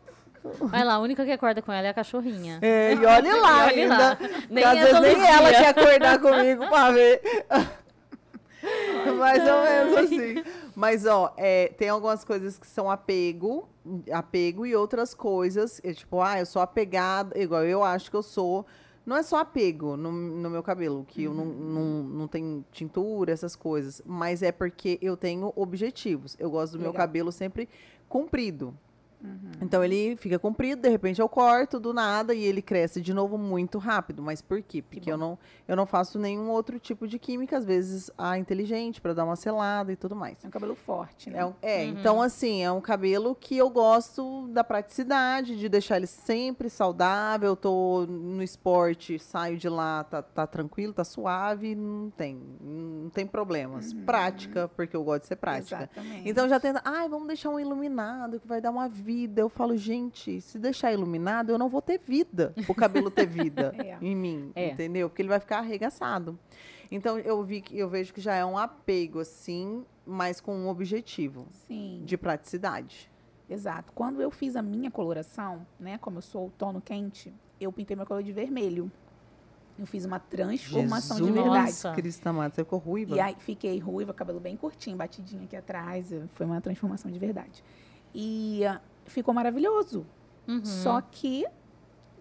Vai lá, a única que acorda com ela é a cachorrinha. É, e olhe lá Olhe ainda. lá. Nem às é vezes nem ela dia. quer acordar comigo pra ver. Mais ou menos assim. Mas, ó, é, tem algumas coisas que são apego, apego e outras coisas. é tipo, ah, eu sou apegada, igual eu acho que eu sou. Não é só apego no, no meu cabelo, que eu não, não, não tenho tintura, essas coisas. Mas é porque eu tenho objetivos. Eu gosto do meu Legal. cabelo sempre comprido. Então ele fica comprido, de repente eu corto do nada e ele cresce de novo muito rápido. Mas por quê? Porque eu não, eu não faço nenhum outro tipo de química, às vezes a inteligente, pra dar uma selada e tudo mais. É um cabelo forte, né? É, um- é, Uhum. então assim, é um cabelo que eu gosto da praticidade, de deixar ele sempre saudável. Eu tô no esporte, saio de lá, tá, tá tranquilo, tá suave, não tem, não tem problemas. Prática, porque eu gosto de ser prática. Exatamente. Então já tenta, ai, vamos deixar um iluminado que vai dar uma vida. Eu falo, gente, se deixar iluminado, eu não vou ter vida. O cabelo ter vida É. em mim, É. entendeu? Porque ele vai ficar arregaçado. Então eu vi que eu vejo que já é um apego assim, mas com um objetivo Sim. de praticidade. Exato. Quando eu fiz a minha coloração, né, como eu sou outono quente, eu pintei meu cabelo de vermelho. Eu fiz uma transformação de Jesus verdade. Nossa. Cristo amado, você ficou ruiva? E aí fiquei ruiva, cabelo bem curtinho, batidinho aqui atrás. Foi uma transformação de verdade. E ah, ficou maravilhoso. Uhum. Só que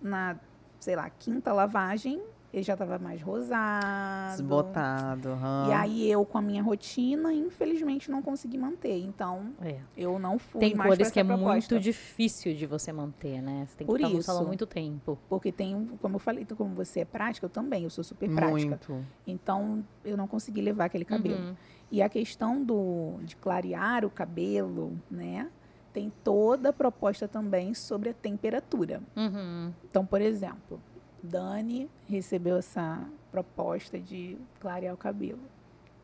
na, sei lá, quinta lavagem, ele já estava mais rosado. Desbotado. E aí eu, com a minha rotina, infelizmente não consegui manter. Então, É. eu não fui Tem mais cores que é proposta. muito difícil de você manter, né? Você tem que Por no isso. muito tempo. Porque tem, como eu falei, então, como você é prática, eu também, eu sou super prática. Muito. Então, eu não consegui levar aquele cabelo. Uhum. E a questão do, de clarear o cabelo, né? Tem toda a proposta também sobre a temperatura. Uhum. Então, por exemplo, Dani recebeu essa proposta de clarear o cabelo.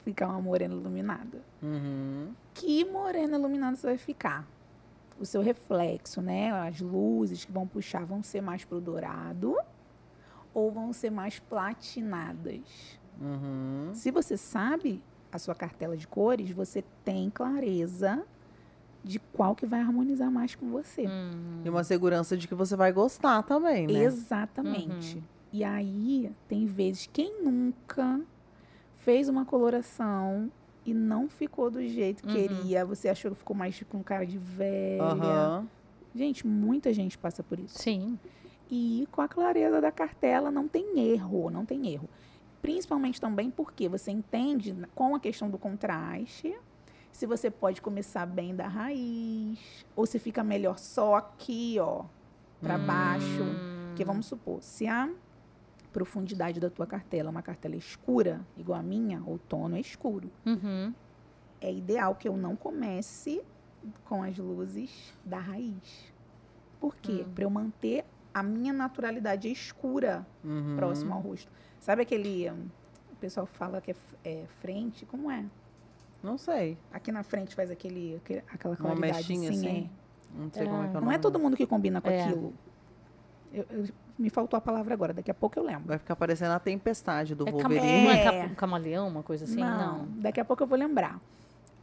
Ficar uma morena iluminada. Uhum. Que morena iluminada você vai ficar? O seu reflexo, né? As luzes que vão puxar vão ser mais pro dourado ou vão ser mais platinadas? Uhum. Se você sabe a sua cartela de cores, você tem clareza de qual que vai harmonizar mais com você. Hum. E uma segurança de que você vai gostar também, né? Exatamente. E aí, tem vezes, quem nunca fez uma coloração e não ficou do jeito que Uhum. queria, você achou que ficou mais com cara de velha. Aham. Gente, muita gente passa por isso. Sim. E com a clareza da cartela não tem erro, não tem erro. Principalmente também porque você entende n- com a questão do contraste, se você pode começar bem da raiz, ou se fica melhor só aqui, ó, para Hum. baixo. Porque vamos supor, se a profundidade da tua cartela é uma cartela escura, igual a minha, o tono é escuro. Uhum. É ideal que eu não comece com as luzes da raiz. Por quê? Hum. Para eu manter a minha naturalidade escura Uhum. próximo ao rosto. Sabe aquele. O pessoal fala que é, é frente? Como é? Não sei. Aqui na frente faz aquele, aquele- aquela Uma claridade. mechinha sim, assim? Não sei como é que é o é. Não é todo mundo que combina com É. aquilo. Eu- eu- me faltou a palavra agora, daqui a pouco eu lembro. Vai ficar parecendo a tempestade do É, Wolverine. não é É. ca- um camaleão, uma coisa assim? Não. Daqui a pouco eu vou lembrar.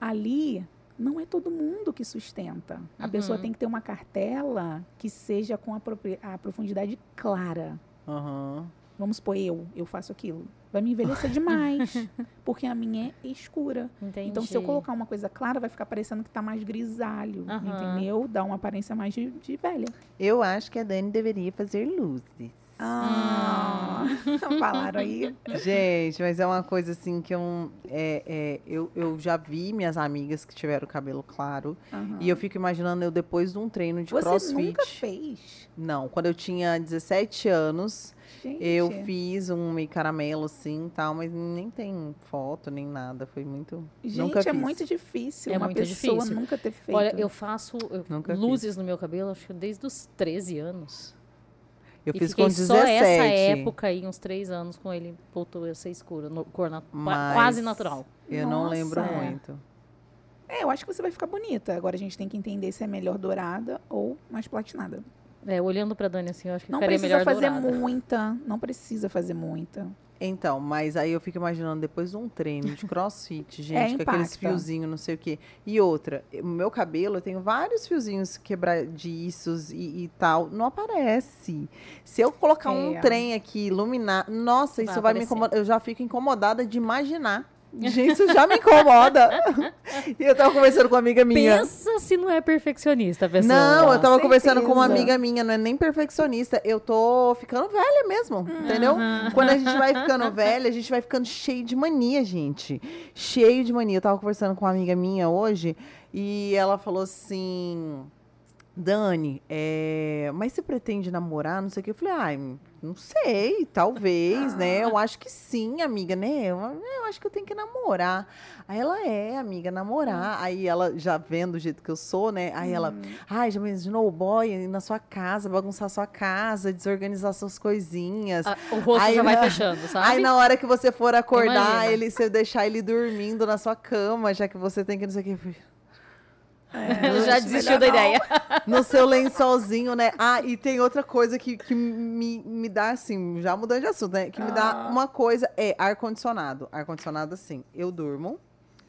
Ali não é todo mundo que sustenta. A Uhum. pessoa tem que ter uma cartela que seja com a, a profundidade clara. Aham. Vamos supor, eu, eu faço aquilo. Vai me envelhecer demais. porque a minha é escura. Entendi. Então, se eu colocar uma coisa clara, vai ficar parecendo que tá mais grisalho. Aham. Entendeu? Dá uma aparência mais de, de velha. Eu acho que a Dani deveria fazer luzes. Ah, falaram aí. Gente, mas é uma coisa assim que eu, é, é, eu, eu já vi minhas amigas que tiveram cabelo claro. Aham. E eu fico imaginando eu depois de um treino de Você crossfit. nunca fez? Não, quando eu tinha 17 anos, Gente. eu fiz um meio caramelo assim e tal, mas nem tem foto nem nada. Foi muito. nunca Gente, é fiz. muito difícil É uma muito pessoa difícil. nunca ter feito. Olha, eu faço eu- Nunca luzes no meu cabelo, acho que desde os 13 anos. Eu e fiz fiquei com só 17. essa época aí, uns três anos, com ele voltou a ser escuro, no- cor nat- Mas- quase natural. Eu não lembro Nossa. muito. É, eu acho que você vai ficar bonita. Agora a gente tem que entender se é melhor dourada ou mais platinada. É, olhando pra Dani assim, eu acho que Não precisa melhor fazer dourada. muita. Não precisa fazer muita. Então, mas aí eu fico imaginando depois de um treino de crossfit, gente, com aqueles fiozinhos, não sei o quê. E outra, o meu cabelo, eu tenho vários fiozinhos quebradiços e, e tal. Não aparece. Se eu colocar um É. trem aqui, iluminar, nossa, isso Vai vai me aparecer. incomodar. Eu já fico incomodada de imaginar. Gente, isso já me incomoda. e eu tava conversando com uma amiga minha. Pensa se não é perfeccionista a pessoa. Não, eu tava Com conversando com uma amiga minha, não é nem perfeccionista. Eu tô ficando velha mesmo, entendeu? Quando a gente vai ficando velha, a gente vai ficando cheio de mania, gente. Cheio de mania. Eu tava conversando com uma amiga minha hoje e ela falou assim. Dani, é, mas você pretende namorar? Não sei o que. Eu falei, ai, não sei, talvez, né? Eu acho que sim, amiga, né? Eu, eu acho que eu tenho que namorar. Aí ela é, amiga, namorar. Aí ela, já vendo o jeito que eu sou, né? Aí ela, ai, já imaginou o boy ir na sua casa, bagunçar sua casa, desorganizar suas coisinhas. Ah, o rosto Aí já vai fechando, sabe? Aí na hora que você for acordar, Imagina. ele, você deixar ele dormindo na sua cama, já que você tem que não sei o que. Eu já desistiu da não. ideia. No seu lençolzinho, né? Ah, e tem outra coisa que, que me, me dá, assim, já mudando de assunto, né? Que me dá Ah. uma coisa, é ar-condicionado. Ar-condicionado, assim, eu durmo,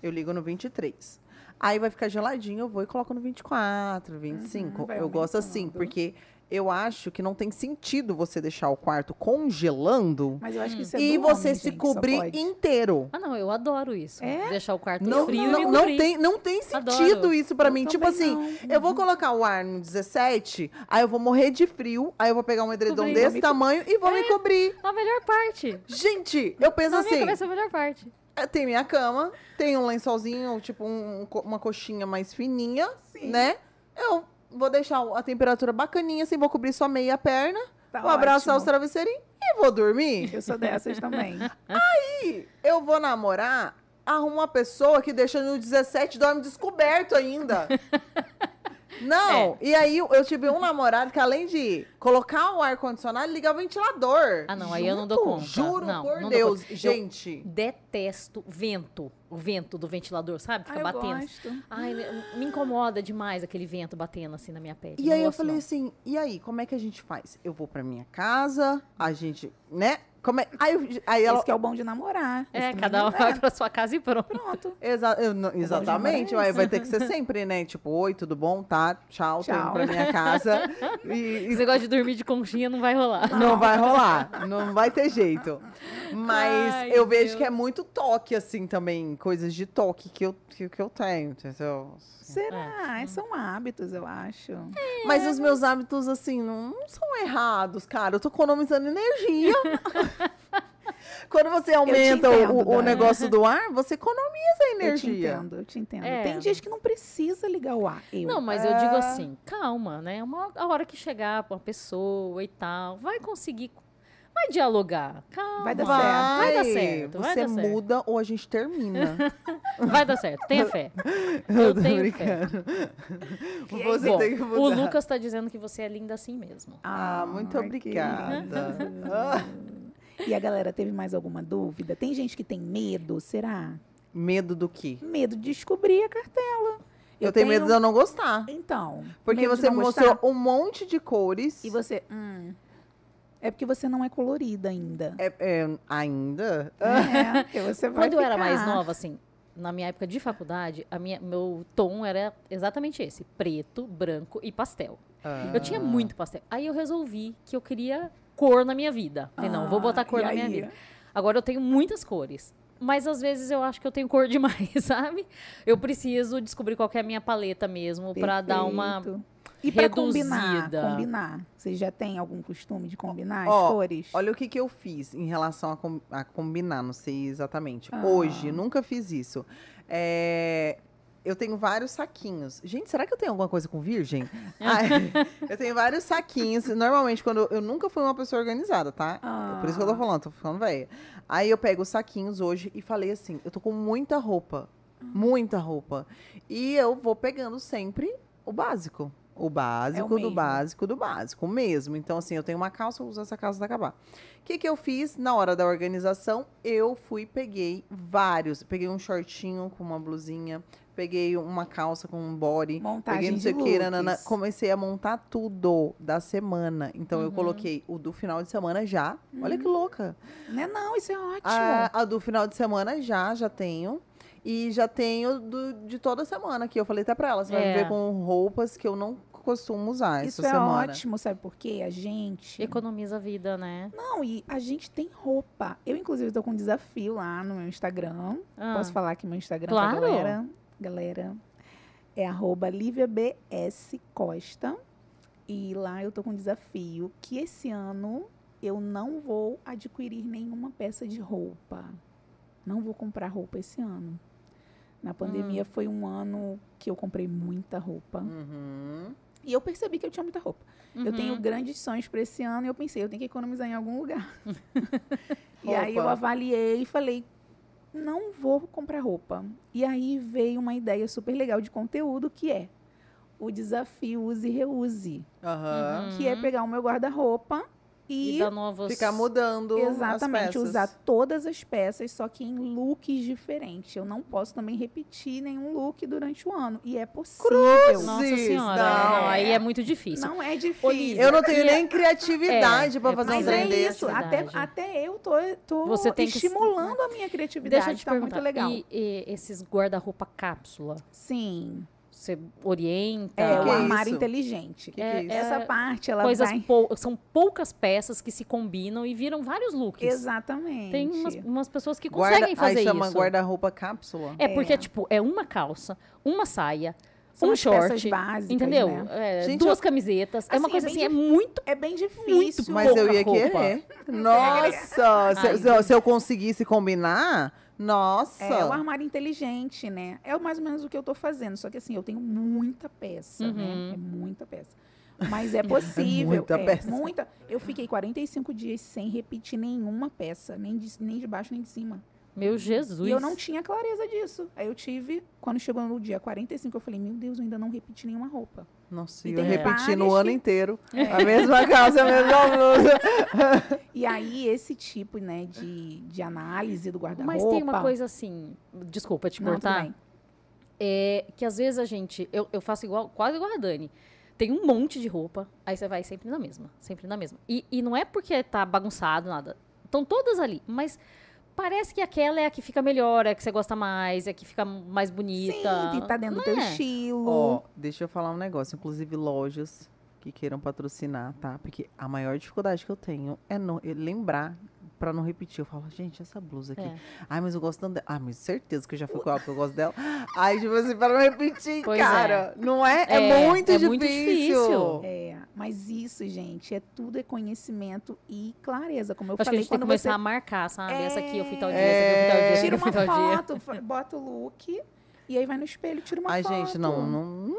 eu ligo no 23. Aí vai ficar geladinho, eu vou e coloco no 24, 25. Uhum, eu gosto assim, porque eu acho que não tem sentido você deixar o quarto congelando Mas eu acho que isso é e do você homem, se gente, só cobrir pode. inteiro. Ah, não, eu adoro isso. É? Deixar o quarto Não, frio e não, me não cobrir. tem, não tem Adoro. sentido isso pra Eu mim. Tipo também assim, não. eu vou colocar o ar no 17, aí eu vou morrer de frio, aí eu vou pegar um edredom Cobrir. desse tamanho e vou me cobrir. A melhor parte. Gente, eu penso Na minha assim, cabeça, é a melhor parte. eh, tem minha cama, tem um lençolzinho, tipo um co- uma coxinha mais fininha, Sim. né? Eu vou deixar a temperatura bacaninha, assim, vou cobrir só meia perna, Tá vou abraçar os travesseirinhos e vou dormir. Eu sou dessas também. E eu vou namorar, arrumo uma pessoa que deixa no 17 dorme descoberto ainda. Não, e aí eu tive um namorado que além de colocar o ar-condicionado, liga o ventilador. Ah, não, aí eu não Junto. dou conta. Juro Não, por não Deus, conta. Eu- gente. Detesto vento. O vento do ventilador, sabe? Fica Ah, eu batendo. gosto. Ai, me- me incomoda demais aquele vento batendo assim na minha pele. E Não aí eu falei não. assim, e aí, como é que a gente faz? Eu vou pra minha casa, a gente, né? Como é? Aí, eu- aí ela. Esse que é o bom de namorar. É, cada um vai pra sua casa e pronto. Pronto. Exa eu não- exatamente, é aí vai ter que ser sempre, né? Tipo, oi, tudo bom? Tá, tchau, tô indo Tchau. pra minha casa. E, Esse negócio de dormir de conchinha não vai rolar. Não vai rolar, não vai ter jeito. Mas Ai, eu vejo Deus. que é muito toque, assim, também. Coisas de toque que eu, que, que eu tenho, entendeu? Será? São hábitos, eu acho. Mas os meus hábitos, assim, não, não são errados, cara. Eu tô economizando energia. Quando você aumenta o- entendo, o, o negócio do ar, você economiza a Eu te energia. entendo, eu te entendo. É. Tem dias que não precisa ligar o ar. Eu. Não, mas eu digo É. assim, calma, né? Uma, a hora que chegar uma pessoa e tal, vai conseguir, vai dialogar. Calma. Vai dar Vai, certo. Vai dar certo, vai Você dar certo. muda ou a gente termina. Vai dar certo, tenha fé. Eu Eu tenho brincando. Que Você Bom, tem que mudar. o Lucas tá dizendo que você é linda assim mesmo. Ah, muito Ai, que obrigada. E a galera teve mais alguma dúvida? Tem gente que tem medo, será? Medo do quê? Medo de descobrir a cartela. Eu, tenho, medo de eu não gostar. Então. Porque você mostrou gostar. um monte de cores. E você. hum, é porque você não é colorida ainda. É, é, ainda? É, porque você vai Quando eu era mais ficar. nova, assim, na minha época de faculdade, a minha, meu tom era exatamente esse: preto, branco e pastel. Ah. Eu tinha muito pastel. Aí eu resolvi que eu queria cor na minha vida. Falei, não, vou botar Ah, cor e na minha aí? vida. Agora eu tenho muitas cores. Mas às vezes eu acho que eu tenho cor demais, sabe? Eu preciso descobrir qual que é a minha paleta mesmo pra dar uma. E pra combinar, reduzida. combinar. Vocês já têm algum costume de combinar Ó, as cores? Olha o que, que eu fiz em relação a, com- a combinar, não sei exatamente. Ah. Hoje, nunca fiz isso. É, eu tenho vários saquinhos. Gente, será que eu tenho alguma coisa com virgem? Ai, eu tenho vários saquinhos. Normalmente, quando eu, eu nunca fui uma pessoa organizada, tá? É por isso que eu tô Ah. falando, tô ficando velha. Aí eu pego os saquinhos hoje e falei assim: eu tô com muita roupa. Muita roupa. E eu vou pegando sempre o básico. O básico do mesmo. básico do básico, o mesmo. Então, assim, eu tenho uma calça, eu uso essa calça até acabar. O que, que eu fiz na hora da organização? Eu fui, peguei vários. Peguei um shortinho com uma blusinha, peguei uma calça com um body. Montagem Peguei não sei o que, nanana. comecei a montar tudo da semana. Então eu Uhum. coloquei o do final de semana já. Olha que louca. Não é não, isso é ótimo. A, a do final de semana já, já tenho. E já tenho do, de toda semana que eu falei até pra ela. Você vai me É. ver com roupas que eu não costumo usar isso essa é semana. ótimo, sabe por quê? A gente... Economiza a vida, né? Não, e a gente tem roupa. Eu, inclusive, tô com um desafio lá no meu Instagram. Ah, Posso falar aqui meu Instagram Claro. pra galera? Galera, é arroba Costa. E lá eu tô com um desafio que esse ano eu não vou adquirir nenhuma peça de roupa. Não vou comprar roupa esse ano. Na pandemia foi um ano que eu comprei muita roupa. Uhum. E eu percebi que eu tinha muita roupa. Eu tenho uhum. grandes sonhos para esse ano e eu pensei, eu tenho que economizar em algum lugar. e aí eu avaliei e falei, não vou comprar roupa. E aí veio uma ideia super legal de conteúdo que é o desafio use e reuse. Uhum. que é pegar o meu guarda-roupa E, e, dá novas... Ficar mudando exatamente as peças. usar todas as peças, só que em looks diferentes. Eu não posso também repetir nenhum look durante o ano. E é possível. Nossa Cis, senhora, não. não, aí é muito difícil. Não é difícil. Eu não tenho E é- nem criatividade pra é, fazer um Mas Não é trem isso, até, até eu tô, tô Você tem que estimulando a minha criatividade. Deixa eu te tá perguntar, muito legal. E, e esses guarda-roupa cápsula, Sim, você orienta? é que o é armário isso? inteligente. Que que é isso? Essa parte, ela Coisas vai... pou- são poucas peças que se combinam e viram vários looks. Exatamente. Tem umas, umas pessoas que Guarda, conseguem fazer aí chama isso. guarda-roupa cápsula. É porque, É. tipo, é uma calça, uma saia, São um short, básicas, entendeu? né? É, Gente, duas eu- camisetas. é uma Assim, coisa é assim, é muito... É bem difícil. Mas eu ia roupa. querer. Nossa, se, Ai, se eu- se eu conseguisse combinar, nossa. É o armário inteligente, né? É mais ou menos o que eu tô fazendo. Só que assim, eu tenho muita peça, Uhum. né? É muita peça. Mas é possível. muita é, peça. Muita. Eu fiquei 45 dias sem repetir nenhuma peça, nem de, nem de baixo nem de cima. Meu Jesus. E eu não tinha clareza disso. Aí eu tive, quando chegou no dia 45, eu falei, meu Deus, eu ainda não repeti nenhuma roupa. Nossa, E e eu repeti no várias ano que- inteiro. É. A mesma calça, a mesma blusa. E aí, esse tipo, né, de, de análise do guarda-roupa. Mas tem uma coisa assim, desculpa te Não, cortar, bem. é que às vezes a gente, eu, eu faço igual, quase igual a Dani. Tem um monte de roupa, aí você vai sempre na mesma, sempre na mesma. E, e não é porque tá bagunçado, nada. Estão todas ali, mas parece que aquela é a que fica melhor, é a que você gosta mais, é a que fica mais bonita. Sim, e tá dentro do teu é? estilo. Ó, deixa eu falar um negócio. Inclusive, lojas que queiram patrocinar, tá? Porque a maior dificuldade que eu tenho é, não, é lembrar pra não repetir. Eu falo, gente, essa blusa aqui. É. Ai, mas eu gosto tanto dela. Ah, mas certeza que eu já fui com ela porque eu gosto dela. Ai, tipo assim, pra não repetir, Pois é. cara. Não é? É, É, muito é difícil. muito difícil. É, mas isso, gente, é tudo é conhecimento e clareza, como eu Acho que a falei gente tem que começar você a marcar, sabe? Essa aqui eu fui tal dia, É. essa aqui eu fui tal dia, tira uma foto, bota o look e aí vai no espelho, tira uma Ai, foto. gente, não, não,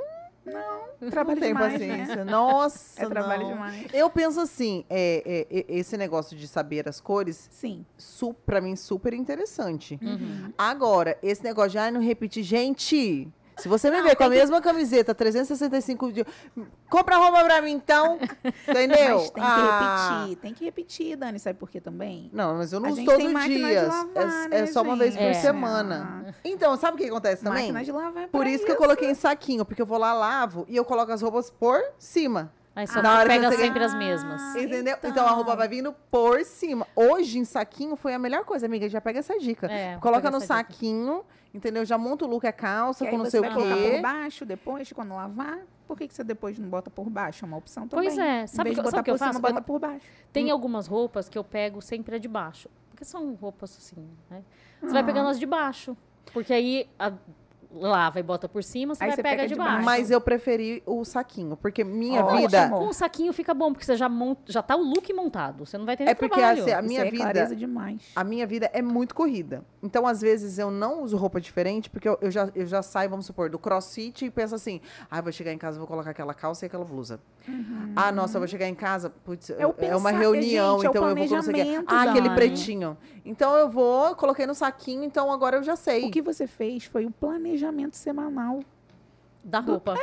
não Trabalho tem demais, paciência. né? Nossa, É trabalho não. demais. Eu penso assim, é, é, esse negócio de saber as cores, Sim. su, pra mim, super interessante. Uhum. Agora, esse negócio de ai, não repetir, gente. Se você me Não, ver com a que- mesma camiseta, 365 dias, compra roupa pra mim então, entendeu? Mas tem que Ah, repetir, tem que repetir, Dani, sabe por quê também? Não, mas eu não uso todo dia. lavar, é, né, é só uma vez por gente? semana. Então, sabe o que acontece também? Máquina de lavar é Por pra isso que eu coloquei em saquinho, porque eu vou lá, lavo e eu coloco as roupas por cima. Aí só Na hora pega sempre as mesmas. Ah, Entendeu? Então. então. a roupa vai vindo por cima. Hoje, em saquinho, foi a melhor coisa, amiga. Já pega essa dica. É, Coloca no essa dica. saquinho, entendeu? Já monta o look, a calça, Que com não sei vai o colocar por quê. baixo depois, quando lavar. Por que, que você depois não bota por baixo? É uma opção também. Pois é, Em sabe vez de que- botar sabe o que eu por cima, faço? bota por baixo. Tem Hum. algumas roupas que eu pego sempre a de baixo. Porque são roupas assim, né? Você vai Ah. pegando as de baixo. Porque aí a, lava e bota por cima, você Aí vai você pegar pega de baixo. baixo. Mas eu preferi o saquinho, porque minha Ótimo. vida. Com o saquinho fica bom, porque você já, monta, já tá o look montado. Você não vai ter nem É porque trabalho. assim, a Isso minha aí é vida. clareza demais. A minha vida é muito corrida. Então, às vezes, eu não uso roupa diferente, porque eu, eu já, eu já saio, vamos supor, do crossfit e penso assim: ah, vou chegar em casa, vou colocar aquela calça e aquela blusa. Ah, nossa, eu vou chegar em casa, putz, É o é uma pensar- reunião, gente, é então eu vou conseguir. Ah, aquele Dani. pretinho. Então eu vou, coloquei no saquinho, então agora eu já sei. O que você fez foi o planejamento semanal. Da roupa.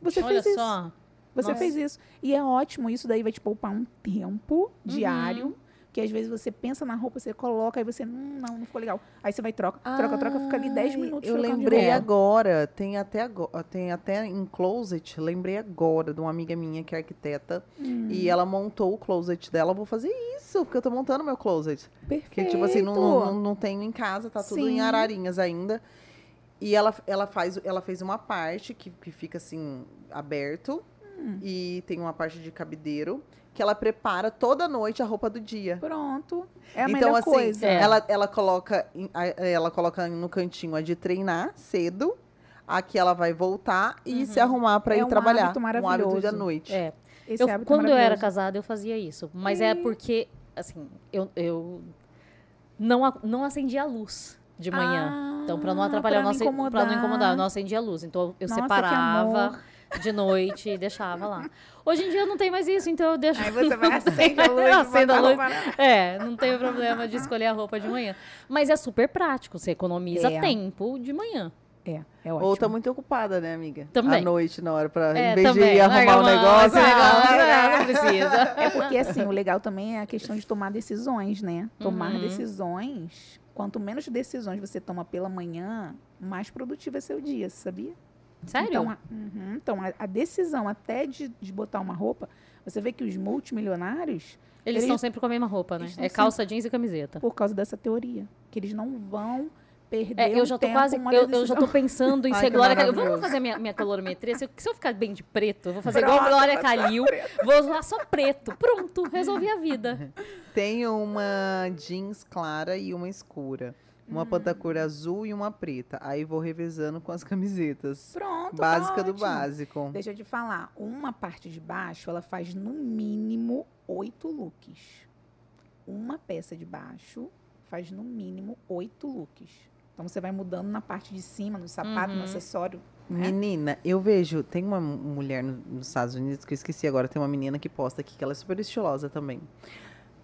Você Olha fez isso. só. Você Nossa. fez isso. E é ótimo, isso daí vai te poupar um tempo Uhum. diário. Que às vezes você pensa na roupa, você coloca, aí você, hum, não, não ficou legal. Aí você vai troca, troca, troca, fica ali 10 Ai, minutos Eu lembrei agora, tem até agora, tem até em closet, lembrei agora de uma amiga minha que é arquiteta Hum. e ela montou o closet dela. Eu vou fazer isso, porque eu tô montando meu closet. Perfeito. Que, tipo assim, não, não, não- tenho em casa, tá tudo em Sim. ararinhas ainda. E ela, ela, faz, ela fez uma parte que, que fica assim, aberto. Hum. E tem uma parte de cabideiro. Que ela prepara toda noite a roupa do dia. Pronto. É a então, melhor assim, coisa. É. ela, ela, coloca, ela coloca no cantinho a de treinar cedo. Aqui ela vai voltar e se arrumar pra É ir um trabalhar. hábito Um hábito maravilhoso. de à noite. É. Esse Eu- hábito quando eu era maravilhoso. casada, eu fazia isso. Mas é porque, assim, eu, eu não, não acendia a luz de manhã. Ah, então, pra não atrapalhar, pra não, não acen- pra não incomodar, eu não acendia a luz. Então, eu Nossa, separava de noite e deixava lá. Hoje em dia não tem mais isso, então eu deixo. Aí você vai acender a luz. Acendo a luz. É, não tem problema de escolher a roupa de manhã. Mas é super prático, você economiza É. tempo de manhã. É, é ótimo. Ou tá muito ocupada, né, amiga? Também. À noite, na hora, pra, É, em vez também. de ir arrumar um negócio. esse negócio, ah, não, não precisa. É porque, assim, o legal também é a questão de tomar decisões, né? Tomar Uhum. decisões. Quanto menos decisões você toma pela manhã, mais produtivo é seu dia, sabia? Sério? Então, a, Uhum. então, a, a decisão até de, de botar uma roupa, você vê que os multimilionários, Eles eles- estão sempre com a mesma roupa, né? É calça jeans e camiseta. por causa dessa teoria, que eles não vão perder É, eu já tô quase. Eu, eu já tô pensando em Ai, ser Glória Calil. Vamos fazer minha, minha colorimetria? Se eu, se eu ficar bem de preto, eu vou fazer igual Pronto, Glória vai ser Calil. Vou usar só preto. Pronto, resolvi a vida. Tem uma jeans clara e uma escura. Hum. Uma pantacor azul e uma preta. Aí vou revezando com as camisetas. Pronto, tá Básica do ótimo. básico. Deixa eu te falar, uma parte de baixo, ela faz no mínimo oito looks. Uma peça de baixo faz no mínimo oito looks. Então você vai mudando na parte de cima, no sapato, no Uhum. acessório. Menina, eu vejo. Tem uma mu- mulher no- nos Estados Unidos que eu esqueci agora. Tem uma menina que posta aqui que ela é super estilosa também.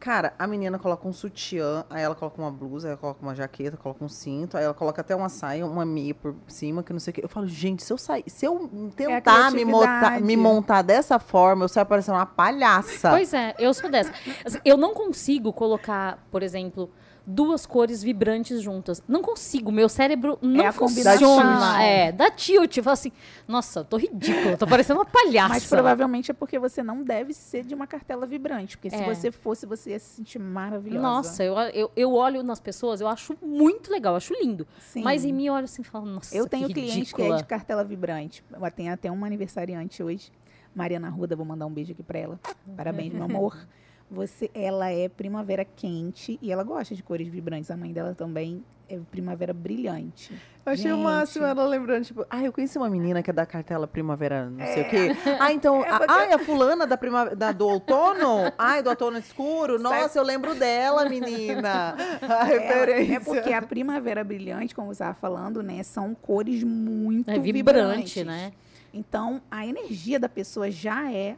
Cara, a menina coloca um sutiã, aí ela coloca uma blusa, aí ela coloca uma jaqueta, coloca um cinto, aí ela coloca até uma saia, uma meia por cima, que não sei o quê. Eu falo, gente, se eu sair, se eu tentar me, montar, me montar dessa forma, eu saio parecendo uma palhaça. Pois é, eu sou dessa. Assim, eu não consigo colocar, por exemplo, duas cores vibrantes juntas. Não consigo, meu cérebro não a funciona. É, dá tilt. Fala assim, nossa, eu tô ridícula, tô parecendo uma palhaça. Mas provavelmente é porque você não deve ser de uma cartela vibrante. Porque se É. você fosse, você ia se sentir maravilhosa. Nossa, eu, eu, eu olho nas pessoas, eu acho muito legal, acho lindo. Sim. Mas em mim eu olho assim e falo, nossa, Eu tenho que cliente que é de cartela vibrante. Eu tenho até uma aniversariante hoje, Mariana Ruda, vou mandar um beijo aqui pra ela. Parabéns, meu amor. Você, ela é primavera quente e ela gosta de cores vibrantes. A mãe dela também é primavera brilhante. Eu achei o Gente. máximo ela lembrando, tipo, ah, eu conheci uma menina que é da cartela primavera, não sei o É. quê. Ah, então, a, ai, a fulana da primavera, da, do outono? Ai, do outono escuro? Nossa, eu lembro dela, menina. A É, referência. é porque a primavera brilhante, como você estava falando, né, são cores muito É vibrantes. vibrante, né? Então, a energia da pessoa já é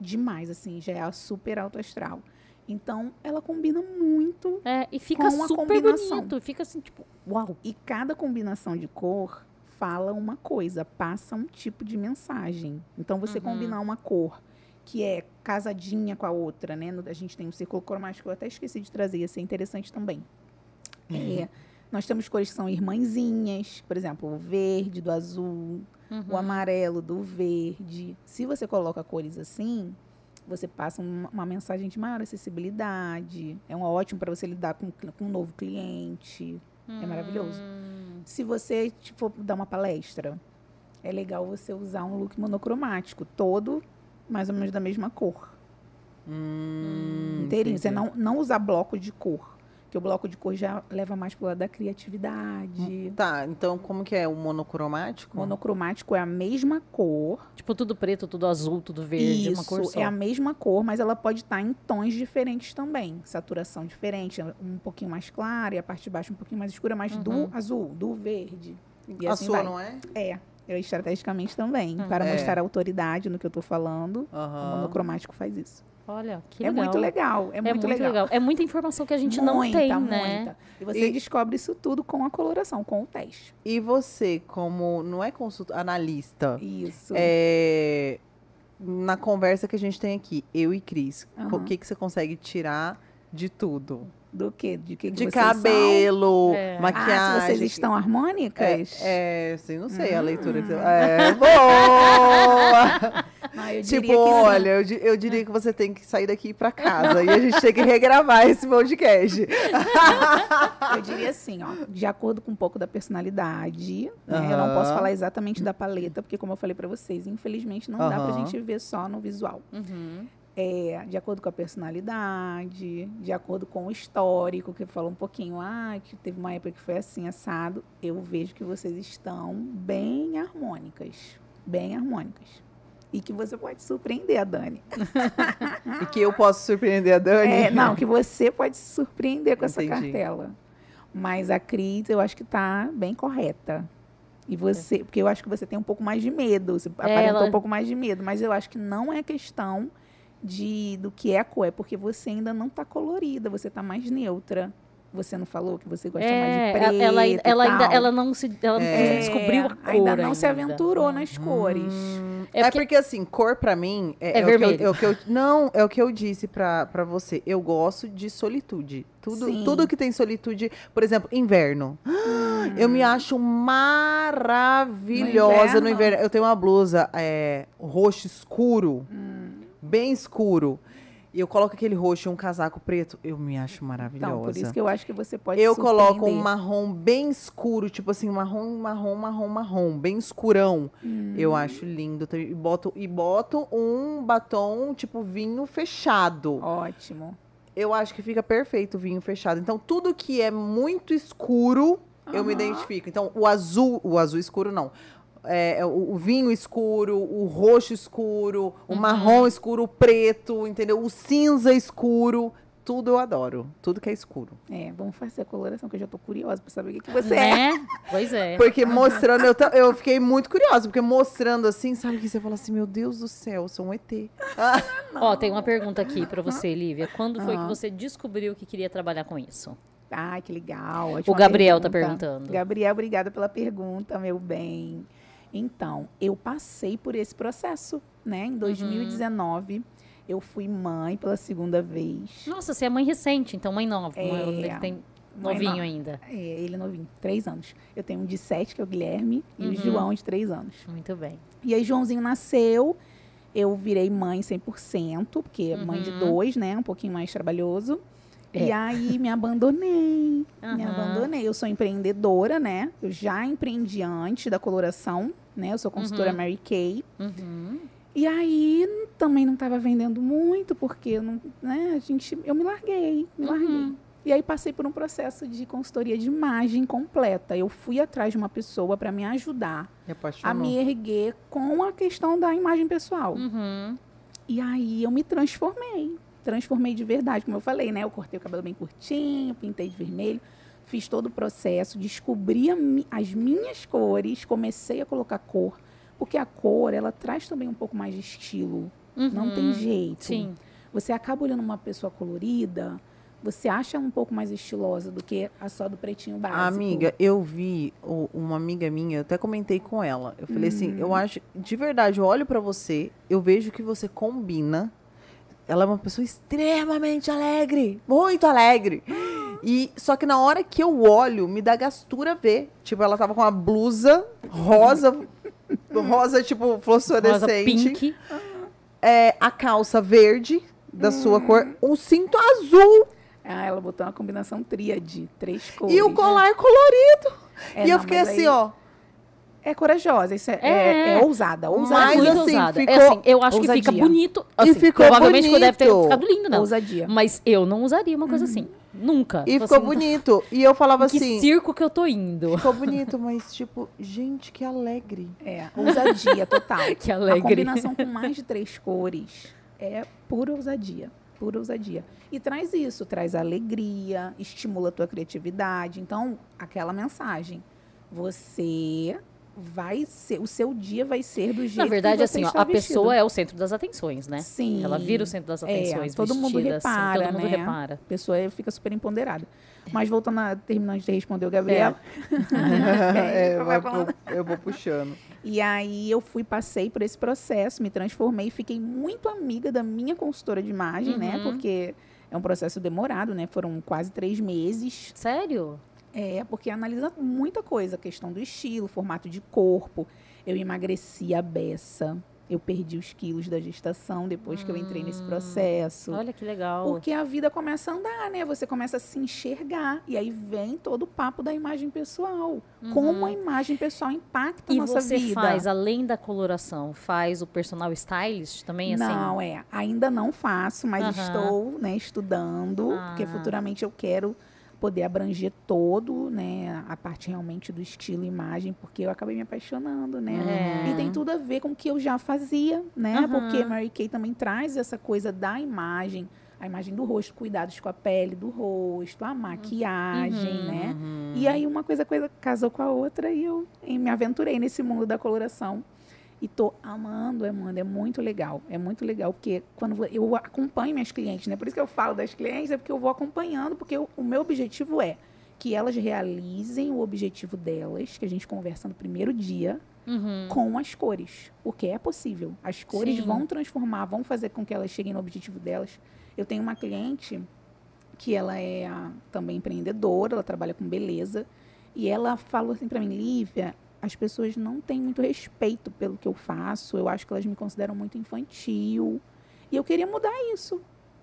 demais, assim, já é a super alto astral. Então, ela combina muito É, e fica Com super combinação. bonito. Fica assim, tipo, uau. e cada combinação de cor fala uma coisa, passa um tipo de mensagem. Então, você Uhum. combinar uma cor que é casadinha com a outra, né? A gente tem um círculo cromático, eu até esqueci de trazer, ia ser interessante também. É, nós temos cores que são irmãzinhas, por exemplo, o verde do azul, Uhum. o amarelo do verde. Se você coloca cores assim, você passa uma, uma mensagem de maior acessibilidade. É um ótimo para você lidar com, com um novo cliente. É maravilhoso. Hum. Se você for dar uma palestra, é legal você usar um look monocromático, todo mais ou menos da mesma cor. Hum, inteirinho. Você entendi. não, não usar bloco de cor. Porque o bloco de cor já leva mais pro lado da criatividade. Tá, então como que é o monocromático? Monocromático é a mesma cor. Tipo, tudo preto, tudo azul, tudo verde, Isso, uma cor só. é a mesma cor, mas ela pode estar em tons diferentes também. Saturação diferente, um pouquinho mais clara e a parte de baixo um pouquinho mais escura, mas Uhum. do azul, do verde. E a assim sua, vai. não é? É, eu estrategicamente também, Hum. para É. mostrar autoridade no que eu estou falando. O Aham. monocromático faz isso. Olha, que é legal. muito legal, é, muito, legal. É muita informação que a gente não Muita, tem, muita. né? E você E- descobre isso tudo com a coloração, com o teste. E você, como não é consultor, analista, Isso. é, na conversa que a gente tem aqui, eu e Cris, o Aham. que, que você consegue tirar de tudo? Do quê? De que, que De cabelo, É. Maquiagem. Ah, se vocês estão harmônicas? É, é, sim, não sei a Hum. leitura que você... É, boa! Ah, eu diria tipo, olha, eu, eu diria que você tem que sair daqui pra casa. e a gente tem que regravar esse podcast. Eu diria assim, ó, de acordo com um pouco da personalidade, né? Eu não posso falar exatamente da paleta, porque como eu falei pra vocês, infelizmente não dá pra gente ver só no visual. Uhum. É, de acordo com a personalidade, de acordo com o histórico, que falou um pouquinho, ah, que teve uma época que foi assim, assado, eu vejo que vocês estão bem harmônicas, bem harmônicas. E que você pode surpreender a Dani. e que eu posso surpreender a Dani. É, não, que você pode se surpreender com essa Entendi. cartela. Mas a Cris, eu acho que tá bem correta. E você, porque eu acho que você tem um pouco mais de medo, você aparentou ela- um pouco mais de medo, mas eu acho que não é questão de do que é a cor, é porque você ainda não tá colorida, você tá mais neutra. Você não falou que você gosta mais de É, preto ela, ela ainda ela não se ela É. descobriu a cor ainda não se aventurou nas cores. Hum, É é, porque- porque... assim, cor pra mim é, É é o que eu- vermelho. é o que eu, não, é o que eu disse pra, pra você. Eu gosto de solitude. Tudo, Sim. tudo que tem solitude, por exemplo, inverno. Eu me acho maravilhosa no No inverno. inverno? Eu tenho uma blusa é, roxo escuro, Hum. bem escuro. E eu coloco aquele roxo e um casaco preto. Eu me acho maravilhosa. Então, por isso que eu acho que você pode Eu coloco um marrom bem escuro, tipo assim, marrom, marrom, marrom, marrom, bem escurão. Hum. Eu acho lindo. também. E boto, e boto um batom, tipo, vinho fechado. Ótimo. Eu acho que fica perfeito o vinho fechado. Então, tudo que é muito escuro, eu me identifico. Então, o azul, o azul escuro não. É, é o, o vinho escuro, o roxo escuro, o Uhum. marrom escuro, o preto, entendeu? O cinza escuro. Tudo eu adoro. Tudo que é escuro. É, vamos fazer a coloração, que eu já tô curiosa pra saber o que, que você é. né? Pois é. Porque mostrando, eu, eu fiquei muito curiosa, porque mostrando assim, sabe que você fala assim, meu Deus do céu, eu sou um ET. Ó, tem uma pergunta aqui pra você, Lívia. Quando foi que Aham. você descobriu que queria trabalhar com isso? Ai, que legal. O ótima Gabriel tá pergunta. perguntando. Gabriel, obrigada pela pergunta, meu bem. Então, eu passei por esse processo, né? Uhum. Em 2019, eu fui mãe pela segunda vez. Nossa, você é mãe recente, então mãe nova. É. Ele tem Novinho ainda. É, ele é novinho, três anos. Eu tenho um de sete, que é o Guilherme, e Uhum. o João de três anos. Muito bem. E aí, Joãozinho nasceu, eu virei mãe 100%, porque mãe de Uhum. dois, né? Um pouquinho mais trabalhoso. E É. aí, me abandonei. Me Aham. abandonei. Eu sou empreendedora, né? Eu já empreendi antes da coloração, né? Eu sou consultora Uhum. Mary Kay. Uhum. E aí, também não estava vendendo muito, porque eu não, né, a gente, eu me larguei, me larguei. Uhum. E aí passei por um processo de consultoria de imagem completa. Eu fui atrás de uma pessoa para me ajudar Me a me erguer com a questão da imagem pessoal. Uhum. E aí eu me transformei. Transformei de verdade, como eu falei, né? Eu cortei o cabelo bem curtinho, pintei de vermelho, fiz todo o processo, descobri as minhas cores, comecei a colocar cor, porque a cor, ela traz também um pouco mais de estilo. Não tem Uhum. jeito. Sim. Você acaba olhando uma pessoa colorida, você acha um pouco mais estilosa do que a só do pretinho básico. Amiga, eu vi o- uma amiga minha, eu até comentei com ela. Eu falei assim, Uhum. eu acho, de verdade, eu olho pra você, eu vejo que você combina. Ela é uma pessoa extremamente alegre, muito alegre. E só que na hora que eu olho, me dá gastura ver. Tipo, ela tava com uma blusa rosa, rosa tipo Rosa fluorescente, pink. é, a calça verde da Hum. sua cor, um cinto azul Ah, ela botou uma combinação tríade, três cores. e o colar colorido. É, e eu não, fiquei mas assim, aí ó. É corajosa, isso é, é, É. é ousada, ousada. Mas, muito assim, ousada. ficou É assim, eu acho que fica ousadia. bonito. E Assim, ficou provavelmente deve ter bonito. ficado lindo, não. Ousadia. Mas eu não usaria uma coisa assim. Nunca. E Tipo ficou assim, bonito. E eu falava Que assim. circo que eu tô indo. Ficou bonito, mas tipo, gente, que alegre. É, ousadia total. Que A alegre. combinação com mais de três cores é pura ousadia. Pura ousadia. E traz isso, traz alegria, estimula a tua criatividade. Então, aquela mensagem. Você vai ser, o seu dia vai ser do jeito Na verdade, que você assim, ó, a vestido. pessoa é o centro das atenções, né? Sim. Ela vira o centro das atenções. É, todo mundo assim, repara, todo mundo né? repara. A pessoa fica super empoderada. Mas voltando a terminando de responder o Gabriel. É, vai eu, vou, falando. eu vou puxando. E aí eu fui, passei por esse processo, me transformei, fiquei muito amiga da minha consultora de imagem, né? Uhum. Porque é um processo demorado, né? Foram quase três meses. Sério? É, porque analisa muita coisa, a questão do estilo, formato de corpo. Eu emagreci a beça. Eu perdi os quilos da gestação depois que eu entrei nesse Hum. processo. Olha que legal. Porque a vida começa a andar, né? Você começa a se enxergar. E aí vem todo o papo da imagem pessoal. Como a imagem pessoal impacta a Uhum. E nossa você vida. faz, além da coloração, faz o personal stylist também, assim? Não, é. Ainda não faço, mas Aham. estou né, estudando, porque Ah. futuramente eu quero poder abranger todo, né, a parte realmente do estilo e imagem, porque eu acabei me apaixonando, né? É. E tem tudo a ver com o que eu já fazia, né? Aham. Porque Mary Kay também traz essa coisa da imagem, a imagem do rosto, cuidados com a pele do rosto, a maquiagem, Uhum. né? E aí uma coisa, coisa casou com a outra e eu e me aventurei nesse mundo da coloração. E tô amando, amando, é muito legal. É muito legal, porque quando eu acompanho minhas clientes, né? Por isso que eu falo das clientes, é porque eu vou acompanhando, porque eu- o meu objetivo é que elas realizem o objetivo delas, que a gente conversa no primeiro dia, Uhum. com as cores. Porque é possível. As cores Sim. vão transformar, vão fazer com que elas cheguem no objetivo delas. Eu tenho uma cliente que ela é também empreendedora, ela trabalha com beleza, e ela falou assim para mim, Lívia, as pessoas não têm muito respeito pelo que eu faço, eu acho que elas me consideram muito infantil, e eu queria mudar isso.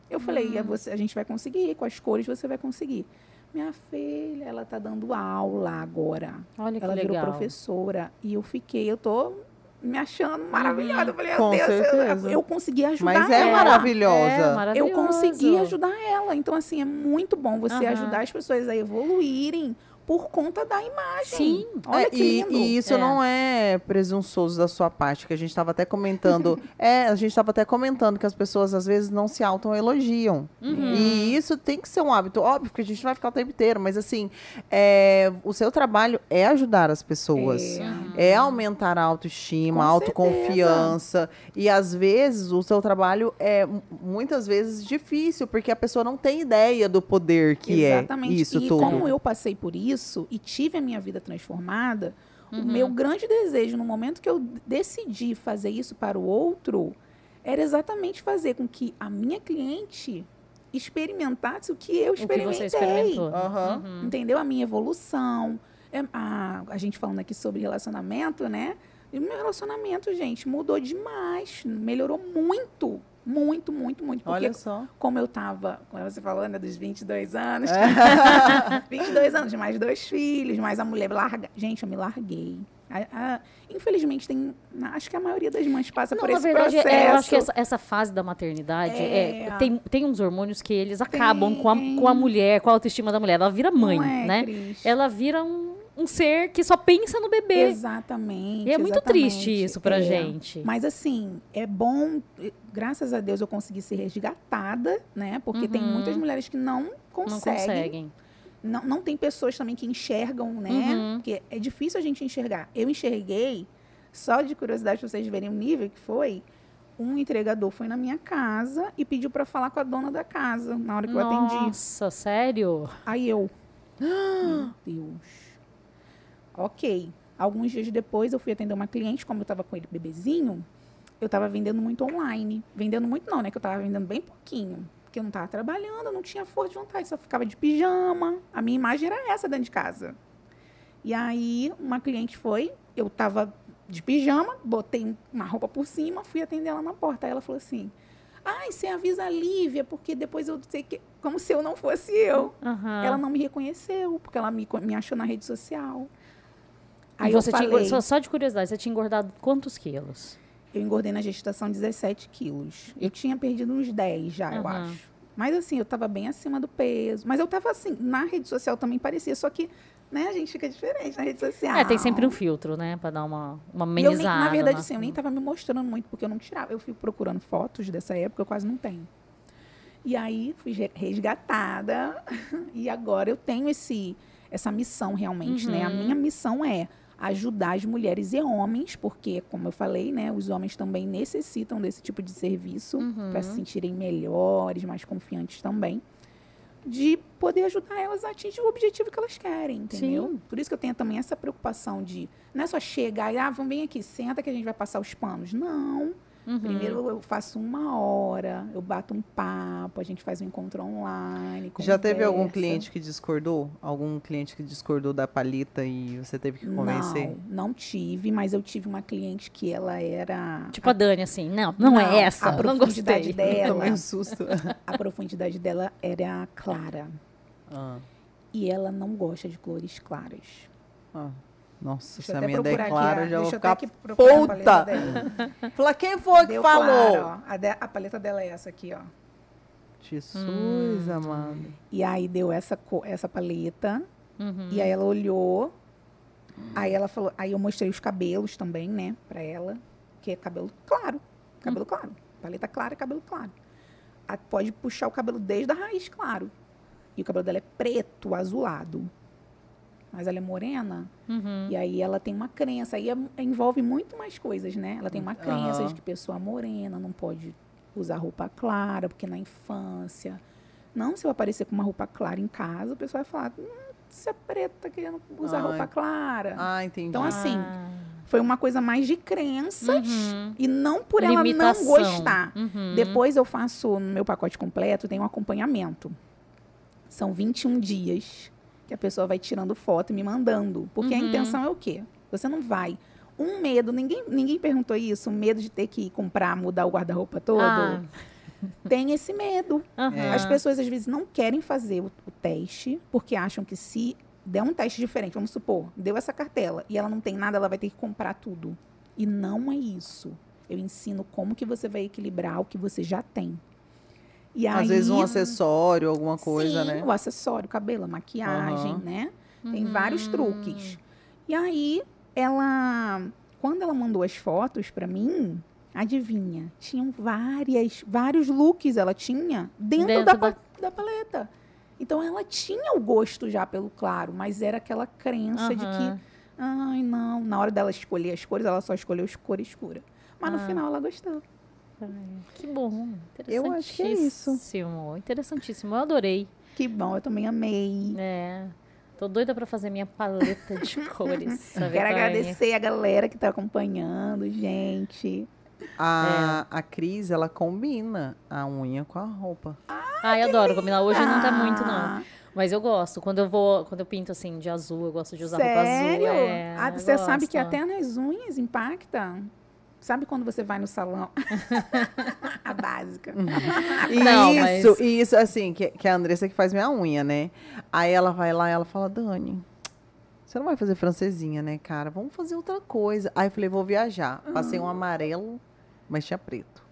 Eu falei, Hum. "É você- a gente vai conseguir, com as cores você vai conseguir. Minha filha, ela tá dando aula agora. Olha que Ela virou legal. professora. E eu fiquei, eu tô me achando maravilhosa. Eu falei, meu Deus, eu- certeza. eu, consegui ajudar Mas é ela. maravilhosa. É, Eu consegui ajudar ela. Então, assim, é muito bom você Aham. ajudar as pessoas a evoluírem por conta da imagem. Sim. Olha É, que e, lindo. e isso É. não é presunçoso da sua parte, que a gente estava até comentando. é, a gente estava até comentando que as pessoas às vezes não se autoelogiam. Uhum. E isso tem que ser um hábito. Óbvio que a gente não vai ficar o tempo inteiro, mas assim, é, o seu trabalho é ajudar as pessoas. É. É aumentar a autoestima, Com a autoconfiança. E às vezes o seu trabalho é mu- muitas vezes difícil, porque a pessoa não tem ideia do poder que Exatamente. é isso e tudo. como eu passei por isso e tive a minha vida transformada, o meu grande desejo no momento que eu decidi fazer isso para o outro era exatamente fazer com que a minha cliente experimentasse o que eu O que experimentei. você experimentou. Aham. Uhum. Entendeu? A minha evolução. É, a, a gente falando aqui sobre relacionamento, né? E o meu relacionamento, gente, mudou demais. Melhorou muito. Muito, muito, muito. Porque Olha só. como eu tava, como você falou, né, dos 22 anos. É. 22 anos, mais dois filhos, mais a mulher larga. Gente, eu me larguei. A- a- infelizmente, tem. Acho que a maioria das mães passa Não, por esse verdade, processo. é, eu acho que essa, essa fase da maternidade é, É. tem, tem uns hormônios que eles acabam com a, com a mulher, com a autoestima da mulher. Ela vira mãe, Não é, né? Cris? Ela vira um, um ser que só pensa no bebê. Exatamente. E é muito exatamente. triste isso pra É. gente. Mas assim, é bom, graças a Deus eu consegui ser resgatada, né? Porque tem Uhum. muitas mulheres que não Não conseguem. conseguem. Não, não tem pessoas também que enxergam, né? Uhum. Porque é difícil a gente enxergar. Eu enxerguei, só de curiosidade pra vocês verem o nível que foi. Um entregador foi na minha casa e pediu pra falar com a dona da casa na hora que eu atendi. Nossa, sério? Aí eu. Meu Deus. Ok. Alguns dias depois eu fui atender uma cliente, como eu tava com ele bebezinho, eu tava vendendo muito online. Vendendo muito não, né? Que eu tava vendendo bem pouquinho. Porque eu não tava trabalhando, não tinha força de vontade, só ficava de pijama. A minha imagem era essa dentro de casa. E aí, uma cliente foi, eu tava de pijama, botei uma roupa por cima, fui atender ela na porta. Aí ela falou assim: Ai, você avisa a Lívia, porque depois eu sei que. Como se eu não fosse eu. Aham. Ela não me reconheceu, porque ela me, me achou na rede social. Aí você eu falei, só, só de curiosidade, você tinha engordado quantos quilos? eu engordei na gestação 17 quilos. Eu tinha perdido uns 10 já, eu Aham. acho. Mas assim, eu tava bem acima do peso. Mas eu tava assim, na rede social também parecia, só que, né, a gente fica diferente na rede social. É, tem sempre um filtro, né? Pra dar uma, uma E eu nem, amenizada. na verdade, na- assim, eu nem tava me mostrando muito, porque eu não tirava. Eu fico procurando fotos dessa época, eu quase não tenho. E aí, fui re- resgatada. e agora eu tenho esse, essa missão realmente, né? A Uhum. minha missão é ajudar as mulheres e homens, porque, como eu falei, né? Os homens também necessitam desse tipo de serviço Uhum. para se sentirem melhores, mais confiantes também. De poder ajudar elas a atingir o objetivo que elas querem, entendeu? Sim. Por isso que eu tenho também essa preocupação de não é só chegar e, ah, vamos bem aqui, senta que a gente vai passar os panos. Não. Uhum. Primeiro eu faço uma hora, eu bato um papo, a gente faz um encontro online. Já teve algum conversa. cliente que discordou? Algum cliente que discordou da palita e você teve que convencer? Não, não tive, mas eu tive uma cliente que ela era. Tipo a Dani, assim, não, não, é essa, A não profundidade dela. Tomei um susto. A profundidade dela era clara. Ah, E ela não gosta de cores claras. ah. Nossa, Deixa se a minha der clara, a- já vou deixa eu até ficar puta. paleta dela. Fala, quem foi que Deu falou? claro. A, de- a paleta dela é essa aqui, ó. Jesus, Hum. amado. E aí deu essa, essa paleta. Uhum. E aí ela olhou. Aí ela falou. Aí eu mostrei os cabelos também, né, pra ela. Que é cabelo claro. Cabelo claro. Paleta clara e cabelo claro. A- pode puxar o cabelo desde a raiz, claro. E o cabelo dela é preto, azulado. Mas ela é morena. Uhum. E aí ela tem uma crença. Aí é- envolve muito mais coisas, né? Ela tem uma crença Aham. de que pessoa morena não pode usar roupa clara, porque na infância. Não, se eu aparecer com uma roupa clara em casa, o pessoal vai falar, hum, você é preta, tá querendo usar Ai. roupa clara. Ah, entendi. Então, assim, Ah. Foi uma coisa mais de crenças Uhum. e não por ela Limitação. não gostar. Uhum. Depois eu faço, no meu pacote completo, tem um acompanhamento. São 21 dias que a pessoa vai tirando foto e me mandando. Porque a Uhum. intenção é o quê? Você não vai. Um medo, ninguém, ninguém perguntou isso, o medo de ter que comprar, mudar o guarda-roupa todo. Ah. Tem esse medo. Aham. As pessoas às vezes não querem fazer o, o teste, porque acham que se der um teste diferente, vamos supor, deu essa cartela e ela não tem nada, ela vai ter que comprar tudo. E não é isso. Eu ensino como que você vai equilibrar o que você já tem. E Às aí, vezes um acessório, alguma coisa, sim, né? o acessório, o cabelo, a maquiagem, Aham. né? Tem Uhum. vários truques. E aí, ela, quando ela mandou as fotos pra mim, adivinha? Tinham várias, vários looks ela tinha dentro, Dentro da, da- pa- da paleta. Então ela tinha o gosto já pelo claro, mas era aquela crença de Aham. que, ai, não, na hora dela escolher as cores, ela só escolheu as cores escuras. Mas no Ah. final ela gostou. Que bom. Eu acho que é isso. Interessantíssimo. Eu adorei. Que bom, eu também amei. É. Tô doida pra fazer minha paleta de cores. sabe, Quero Tânia? agradecer a galera que tá acompanhando, gente. A, a Cris, ela combina a unha com a roupa. Ah, Ai, adoro combinar. Hoje não tá muito, não. Mas eu gosto. Quando eu vou, quando eu pinto assim de azul, eu gosto de usar roupa Sério? azul. É, ah, eu você sabe que gosto. até nas unhas impacta? Sabe quando você vai no salão? a básica. Não, isso, mas- isso, assim, que, que a Andressa que faz minha unha, né? Aí ela vai lá e ela fala, Dani, você não vai fazer francesinha, né, cara? Vamos fazer outra coisa. Aí eu falei, vou viajar. Passei um amarelo, mas tinha preto.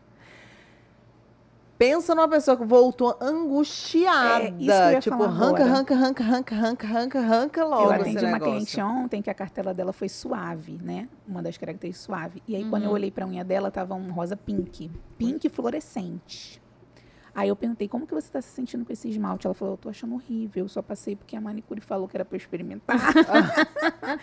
Pensa numa pessoa que voltou angustiada. É, eu ia tipo, arranca, arranca, arranca, arranca, arranca, arranca, arranca logo Eu atendi uma cliente ontem que a cartela dela foi suave, né? Uma das características suave. E aí, quando Uhum. eu olhei pra unha dela, tava um rosa pink. Pink fluorescente. Aí eu perguntei, como que você tá se sentindo com esse esmalte? Ela falou, eu tô achando horrível. Eu só passei porque a manicure falou que era pra eu experimentar.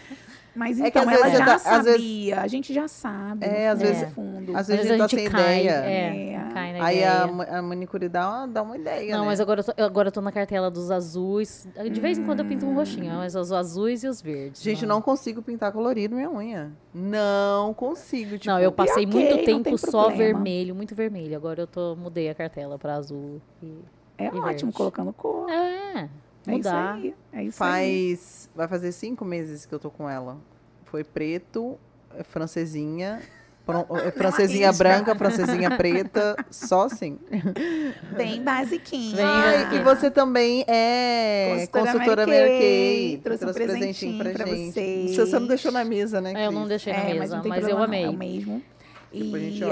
Mas É então, ela vezes já tá- às vezes- sabia. A gente já sabe. É, às vezes- fundo. Às Às vezes a gente tá sem cai, ideia. É, É. cai na Aí ideia. a, a manicure dá uma, dá uma ideia, Não, né? mas agora eu, tô, eu- agora eu tô na cartela dos azuis. De vez em quando eu pinto um roxinho, mas os azuis e os verdes. Gente, não consigo pintar colorido minha unha. Não consigo. Tipo, Não, eu passei ok, muito não tempo tem só problema. vermelho, muito vermelho. Agora eu tô, mudei a cartela pra azul. E... É E ótimo, verde. colocando cor. É, É isso mudar. aí. É isso aí. Faz. Vai fazer cinco meses que eu tô com ela. Foi preto, é francesinha. é francesinha branca, francesinha preta, só assim. Bem basiquinho. Bem e você também é consultora Mary Kay. Trouxe um presentinho presentinho pra gente. vocês. Você não deixou na mesa, né? É, eu não deixei na É, mas mesa, não tem mas, eu problema não, amei. É o mesmo. Depois a gente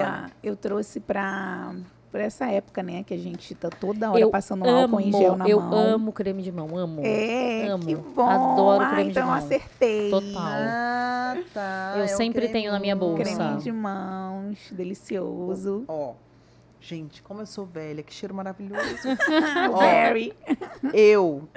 E eu trouxe pra, pra essa época, né? Que a gente tá toda hora Eu passando amo, álcool em gel na eu mão. amo creme de mão, amo. É, Amo. que bom. Adoro Ah, creme de então mão. acertei. Total. Ah, tá. Eu é sempre tenho na minha bolsa. Creminho de mãos, delicioso. Ó, gente, como eu sou velha, que cheiro maravilhoso. Ó. Eu.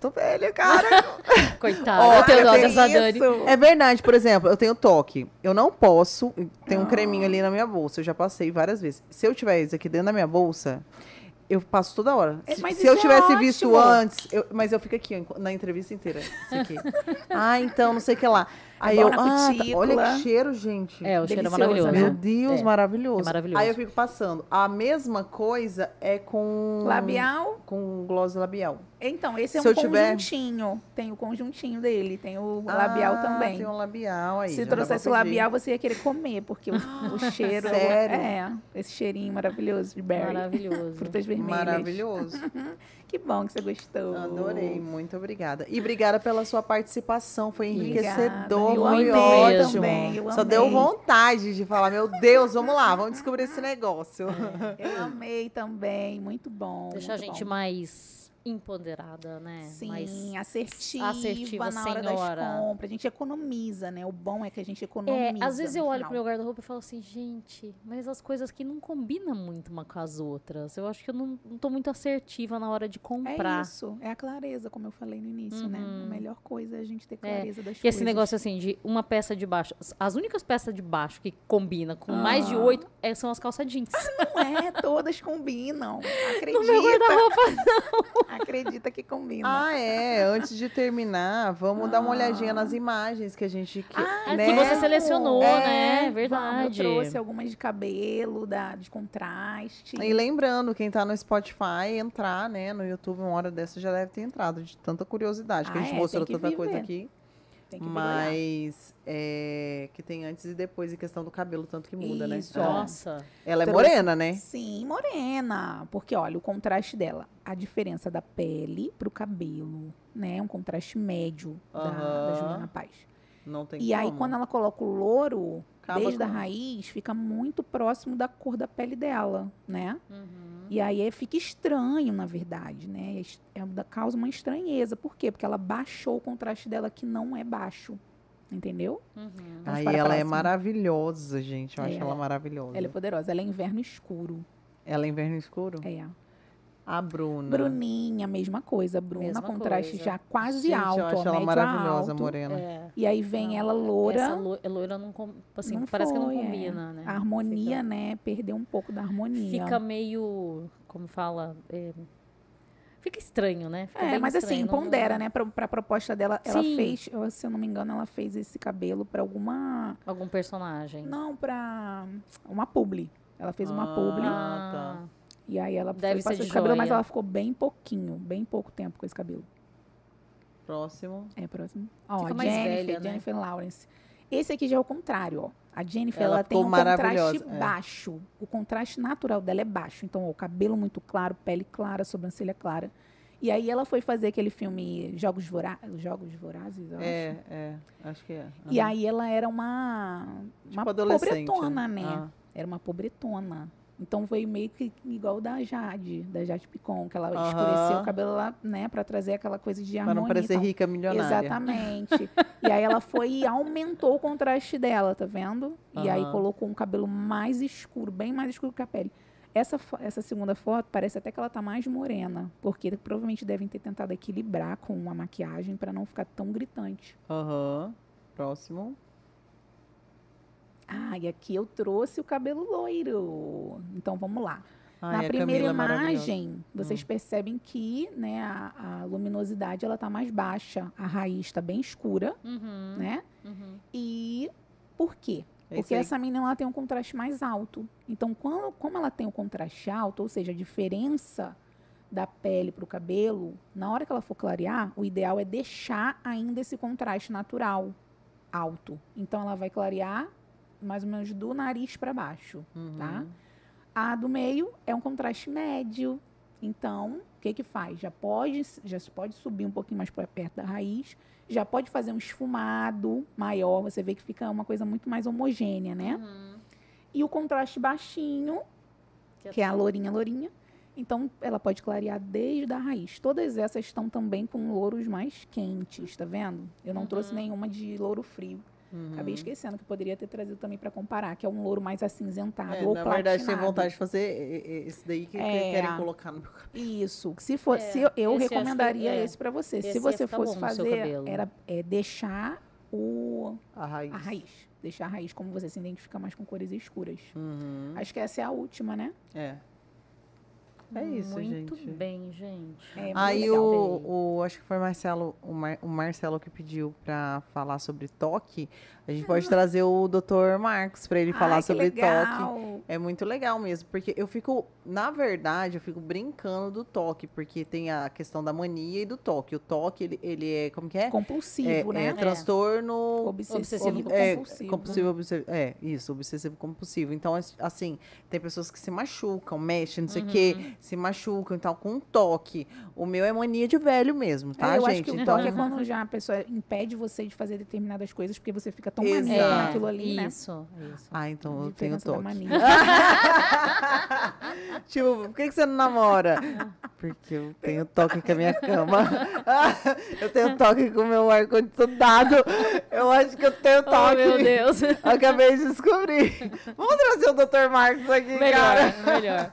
Tô velha, cara. Coitada, Ó, eu tenho dó tem dessa Dani. isso. É verdade, por exemplo, eu tenho toque. Eu não posso. Tem um Ah. creminho ali na minha bolsa. Eu já passei várias vezes. Se eu tiver isso aqui dentro da minha bolsa, eu passo toda hora. É, Se- mas Se eu é tivesse visto ótimo. antes, eu- mas eu fico aqui ó, na entrevista inteira. Isso aqui. ah, então, não sei o que lá. Aí eu. Ah, tá- olha que cheiro, gente. É, o cheiro é maravilhoso. né? Meu Deus, É. maravilhoso. É maravilhoso. Aí eu fico passando. A mesma coisa é com. Labial. Com gloss labial. Então, esse é Se um eu tiver- conjuntinho. Tem o conjuntinho dele, tem o labial Ah, também. Tem um labial aí. Se trouxesse o labial, você ia querer comer, porque o, o cheiro. Sério? É, esse cheirinho maravilhoso de berry. Maravilhoso. Frutas vermelhas. Maravilhoso. Que bom que você gostou. Adorei, muito obrigada. E obrigada pela sua participação, foi enriquecedor, Eu foi mesmo. também, eu Só amei. deu vontade de falar, meu Deus, vamos lá, vamos descobrir esse negócio. Eu amei também, muito bom. Deixar a muito gente bom. mais empoderada, né? Sim, mais assertiva, assertiva, na hora senhora. das compras. A gente economiza, né? O bom é que a gente É, economiza. às vezes eu olho pro meu guarda-roupa e falo assim, gente, mas as coisas aqui não combinam muito uma com as outras. Eu acho que eu não, não tô muito assertiva na hora de É comprar. isso, é a clareza, como eu falei no início, né? Uhum. A melhor coisa é a gente ter clareza das E coisas. esse negócio assim, de uma peça de baixo. as- As únicas peças de baixo que combinam com mais de Ah. oito é- são as calças jeans. Não é, todas combinam. Acredita. No meu guarda-roupa. Acredita que combina. Ah, é, antes de terminar, vamos dar uma olhadinha nas imagens que a gente que, Ah, né? que você selecionou, É, né? Vamos, Verdade. Eu trouxe algumas de cabelo, da, de contraste. E lembrando, quem tá no Spotify, entrar, né, no YouTube, uma hora dessa já deve ter entrado, de tanta curiosidade, que a Ah, gente é, mostrou tanta coisa aqui. Mas é, que tem antes e depois em questão do cabelo, tanto que muda, Isso. né? Nossa. Ela é Trouxe- morena, né? Sim, morena. Porque, olha, o contraste dela, a diferença da pele pro cabelo, né? Um contraste médio da, da. Juliana Paz. Não tem E aí, como. quando ela coloca o louro, Acaba desde a com- raiz, fica muito próximo da cor da pele dela, né? Uhum. E aí é- fica estranho, na verdade, né? É É, da- causa uma estranheza. Por quê? Porque ela baixou o contraste dela, que não é baixo. Entendeu? Uhum. Aí ela é maravilhosa, gente. Eu acho É. ela maravilhosa. Ela é poderosa. Ela é inverno escuro. Ela é inverno escuro? É. A Bruna. Bruninha, mesma coisa. Bruna, Mesma contraste coisa. já quase Gente, alto. eu acho ela maravilhosa, alto. morena. É. E aí vem Não, ela loura. Essa lo- loira não, com- assim, não parece que não foi, é. combina, né? A harmonia, né? Perdeu um pouco da harmonia. Fica, fica meio, como fala, é, fica estranho, né? Fica É, bem mas assim, estranho, não- pondera, né? Pra, pra proposta dela, ela Sim. fez, eu- se eu não me engano, ela fez esse cabelo pra alguma. Algum personagem. Não, pra uma publi. Ela fez uma publi. Ah, tá. E aí ela Deve foi de esse cabelo, mas ela ficou bem pouquinho, bem pouco tempo com esse cabelo. Próximo. É, próximo. Ó, Fica mais Jennifer, velha, né? Jennifer Lawrence. Esse aqui já é o contrário, ó. A Jennifer, Ela ela, tem um contraste é. baixo. O contraste natural dela é baixo. Então, ó, o cabelo muito claro, pele clara, sobrancelha clara. E aí ela foi fazer aquele filme Jogos, Vora... Jogos Vorazes, eu acho. É, é. Acho que é. E Aham. aí ela era uma, uma Tipo adolescente, pobretona, né? né? Ah. Era uma pobretona. Então foi meio que igual da Jade, da Jade Picon, que ela Aham. escureceu o cabelo lá, né, pra trazer aquela coisa de harmonia. não e parecer rica milionária. Exatamente. e aí ela foi e aumentou o contraste dela, tá vendo? E aí colocou um cabelo mais escuro, bem mais escuro que a pele. Essa, essa segunda foto parece até que ela tá mais morena, porque provavelmente devem ter tentado equilibrar com a maquiagem pra não ficar tão gritante. Aham. Próximo. Ah, e aqui eu trouxe o cabelo loiro. Então vamos lá. Ai, Na primeira é imagem, vocês percebem que né, a, a luminosidade ela tá mais baixa, a raiz está bem escura, Uhum, né? uhum. E por quê? Porque essa menina ela tem um contraste mais alto. Então, quando, como ela tem um contraste alto, ou seja, a diferença da pele para o cabelo, na hora que ela for clarear, o ideal é deixar ainda esse contraste natural alto. Então, ela vai clarear mais ou menos do nariz para baixo, tá? Uhum. A do meio é um contraste médio. Então, o que que faz? Já pode, já se pode subir um pouquinho mais para perto da raiz, já pode fazer um esfumado maior, você vê que fica uma coisa muito mais homogênea, né? Uhum. E o contraste baixinho, que é a lourinha lourinha. Então, ela pode clarear desde a raiz. Todas essas estão também com louros mais quentes, tá vendo? Eu não Uhum. trouxe nenhuma de louro frio. Uhum. Acabei esquecendo que poderia ter trazido também para comparar, que é um louro mais acinzentado É, ou na verdade, tem platinado. vontade de fazer esse daí que, que É. querem colocar no meu cabelo. Isso. Se for, É, se eu, recomendaria é. esse para você. Esse Se você fosse fazer, era é, deixar o A raiz. a raiz, deixar a raiz como você se identifica mais com cores escuras. Uhum. Acho que essa é a última, né? É. É isso, Muito gente. bem, gente. É, muito Aí legal. o, o- acho que foi o Marcelo, o, Mar- o Marcelo que pediu pra falar sobre toque. A gente pode trazer o Dr. Marcos pra ele falar Ai, sobre toque. legal. É muito legal mesmo, porque eu fico, na verdade, eu fico brincando do toque, porque tem a questão da mania e do toque. O toque, ele, ele é, como que é? Compulsivo, é, né? é transtorno Obsessivo, obsessivo é, compulsivo. compulsivo, obsessivo. É, isso, obsessivo compulsivo. Então, as- assim, tem pessoas que se machucam, mexem, não sei o quê, se machucam, então, com um toque. O meu é mania de velho mesmo, tá, É, eu gente? acho que o então, toque é quando já a pessoa impede você de fazer determinadas coisas porque você fica tão Exato. maníaco É, naquilo ali, né? Isso, isso. Ah, então eu tenho toque. mania. tipo, por que, que você não namora? Porque eu tenho toque com a minha cama. eu tenho toque com o meu ar-condicionado. Eu acho que eu tenho Oh, toque. meu Deus. Acabei de descobrir. Vamos trazer o Dr. Marcos aqui, cara. melhor, melhor.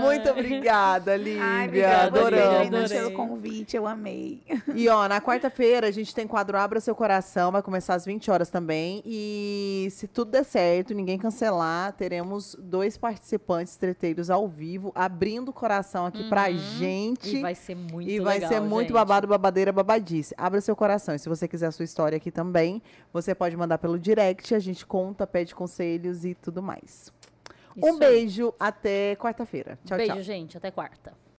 Muito obrigada, Lívia. Ai, obrigada Adoramos. pelo convite, eu amei. E ó, na quarta-feira a gente tem quadro Abra Seu Coração, vai começar às 20 horas também. E se tudo der certo, ninguém cancelar, teremos dois participantes treteiros ao vivo, abrindo o coração aqui pra gente. E vai ser muito E vai legal, ser muito gente. babado, babadeira, babadice. Abra seu coração. E se você quiser a sua história aqui também, você pode mandar pelo direct, a gente conta, pede conselhos e tudo mais. Isso um aí. beijo, até quarta-feira. Tchau, Beijo, tchau. gente. Até quarta.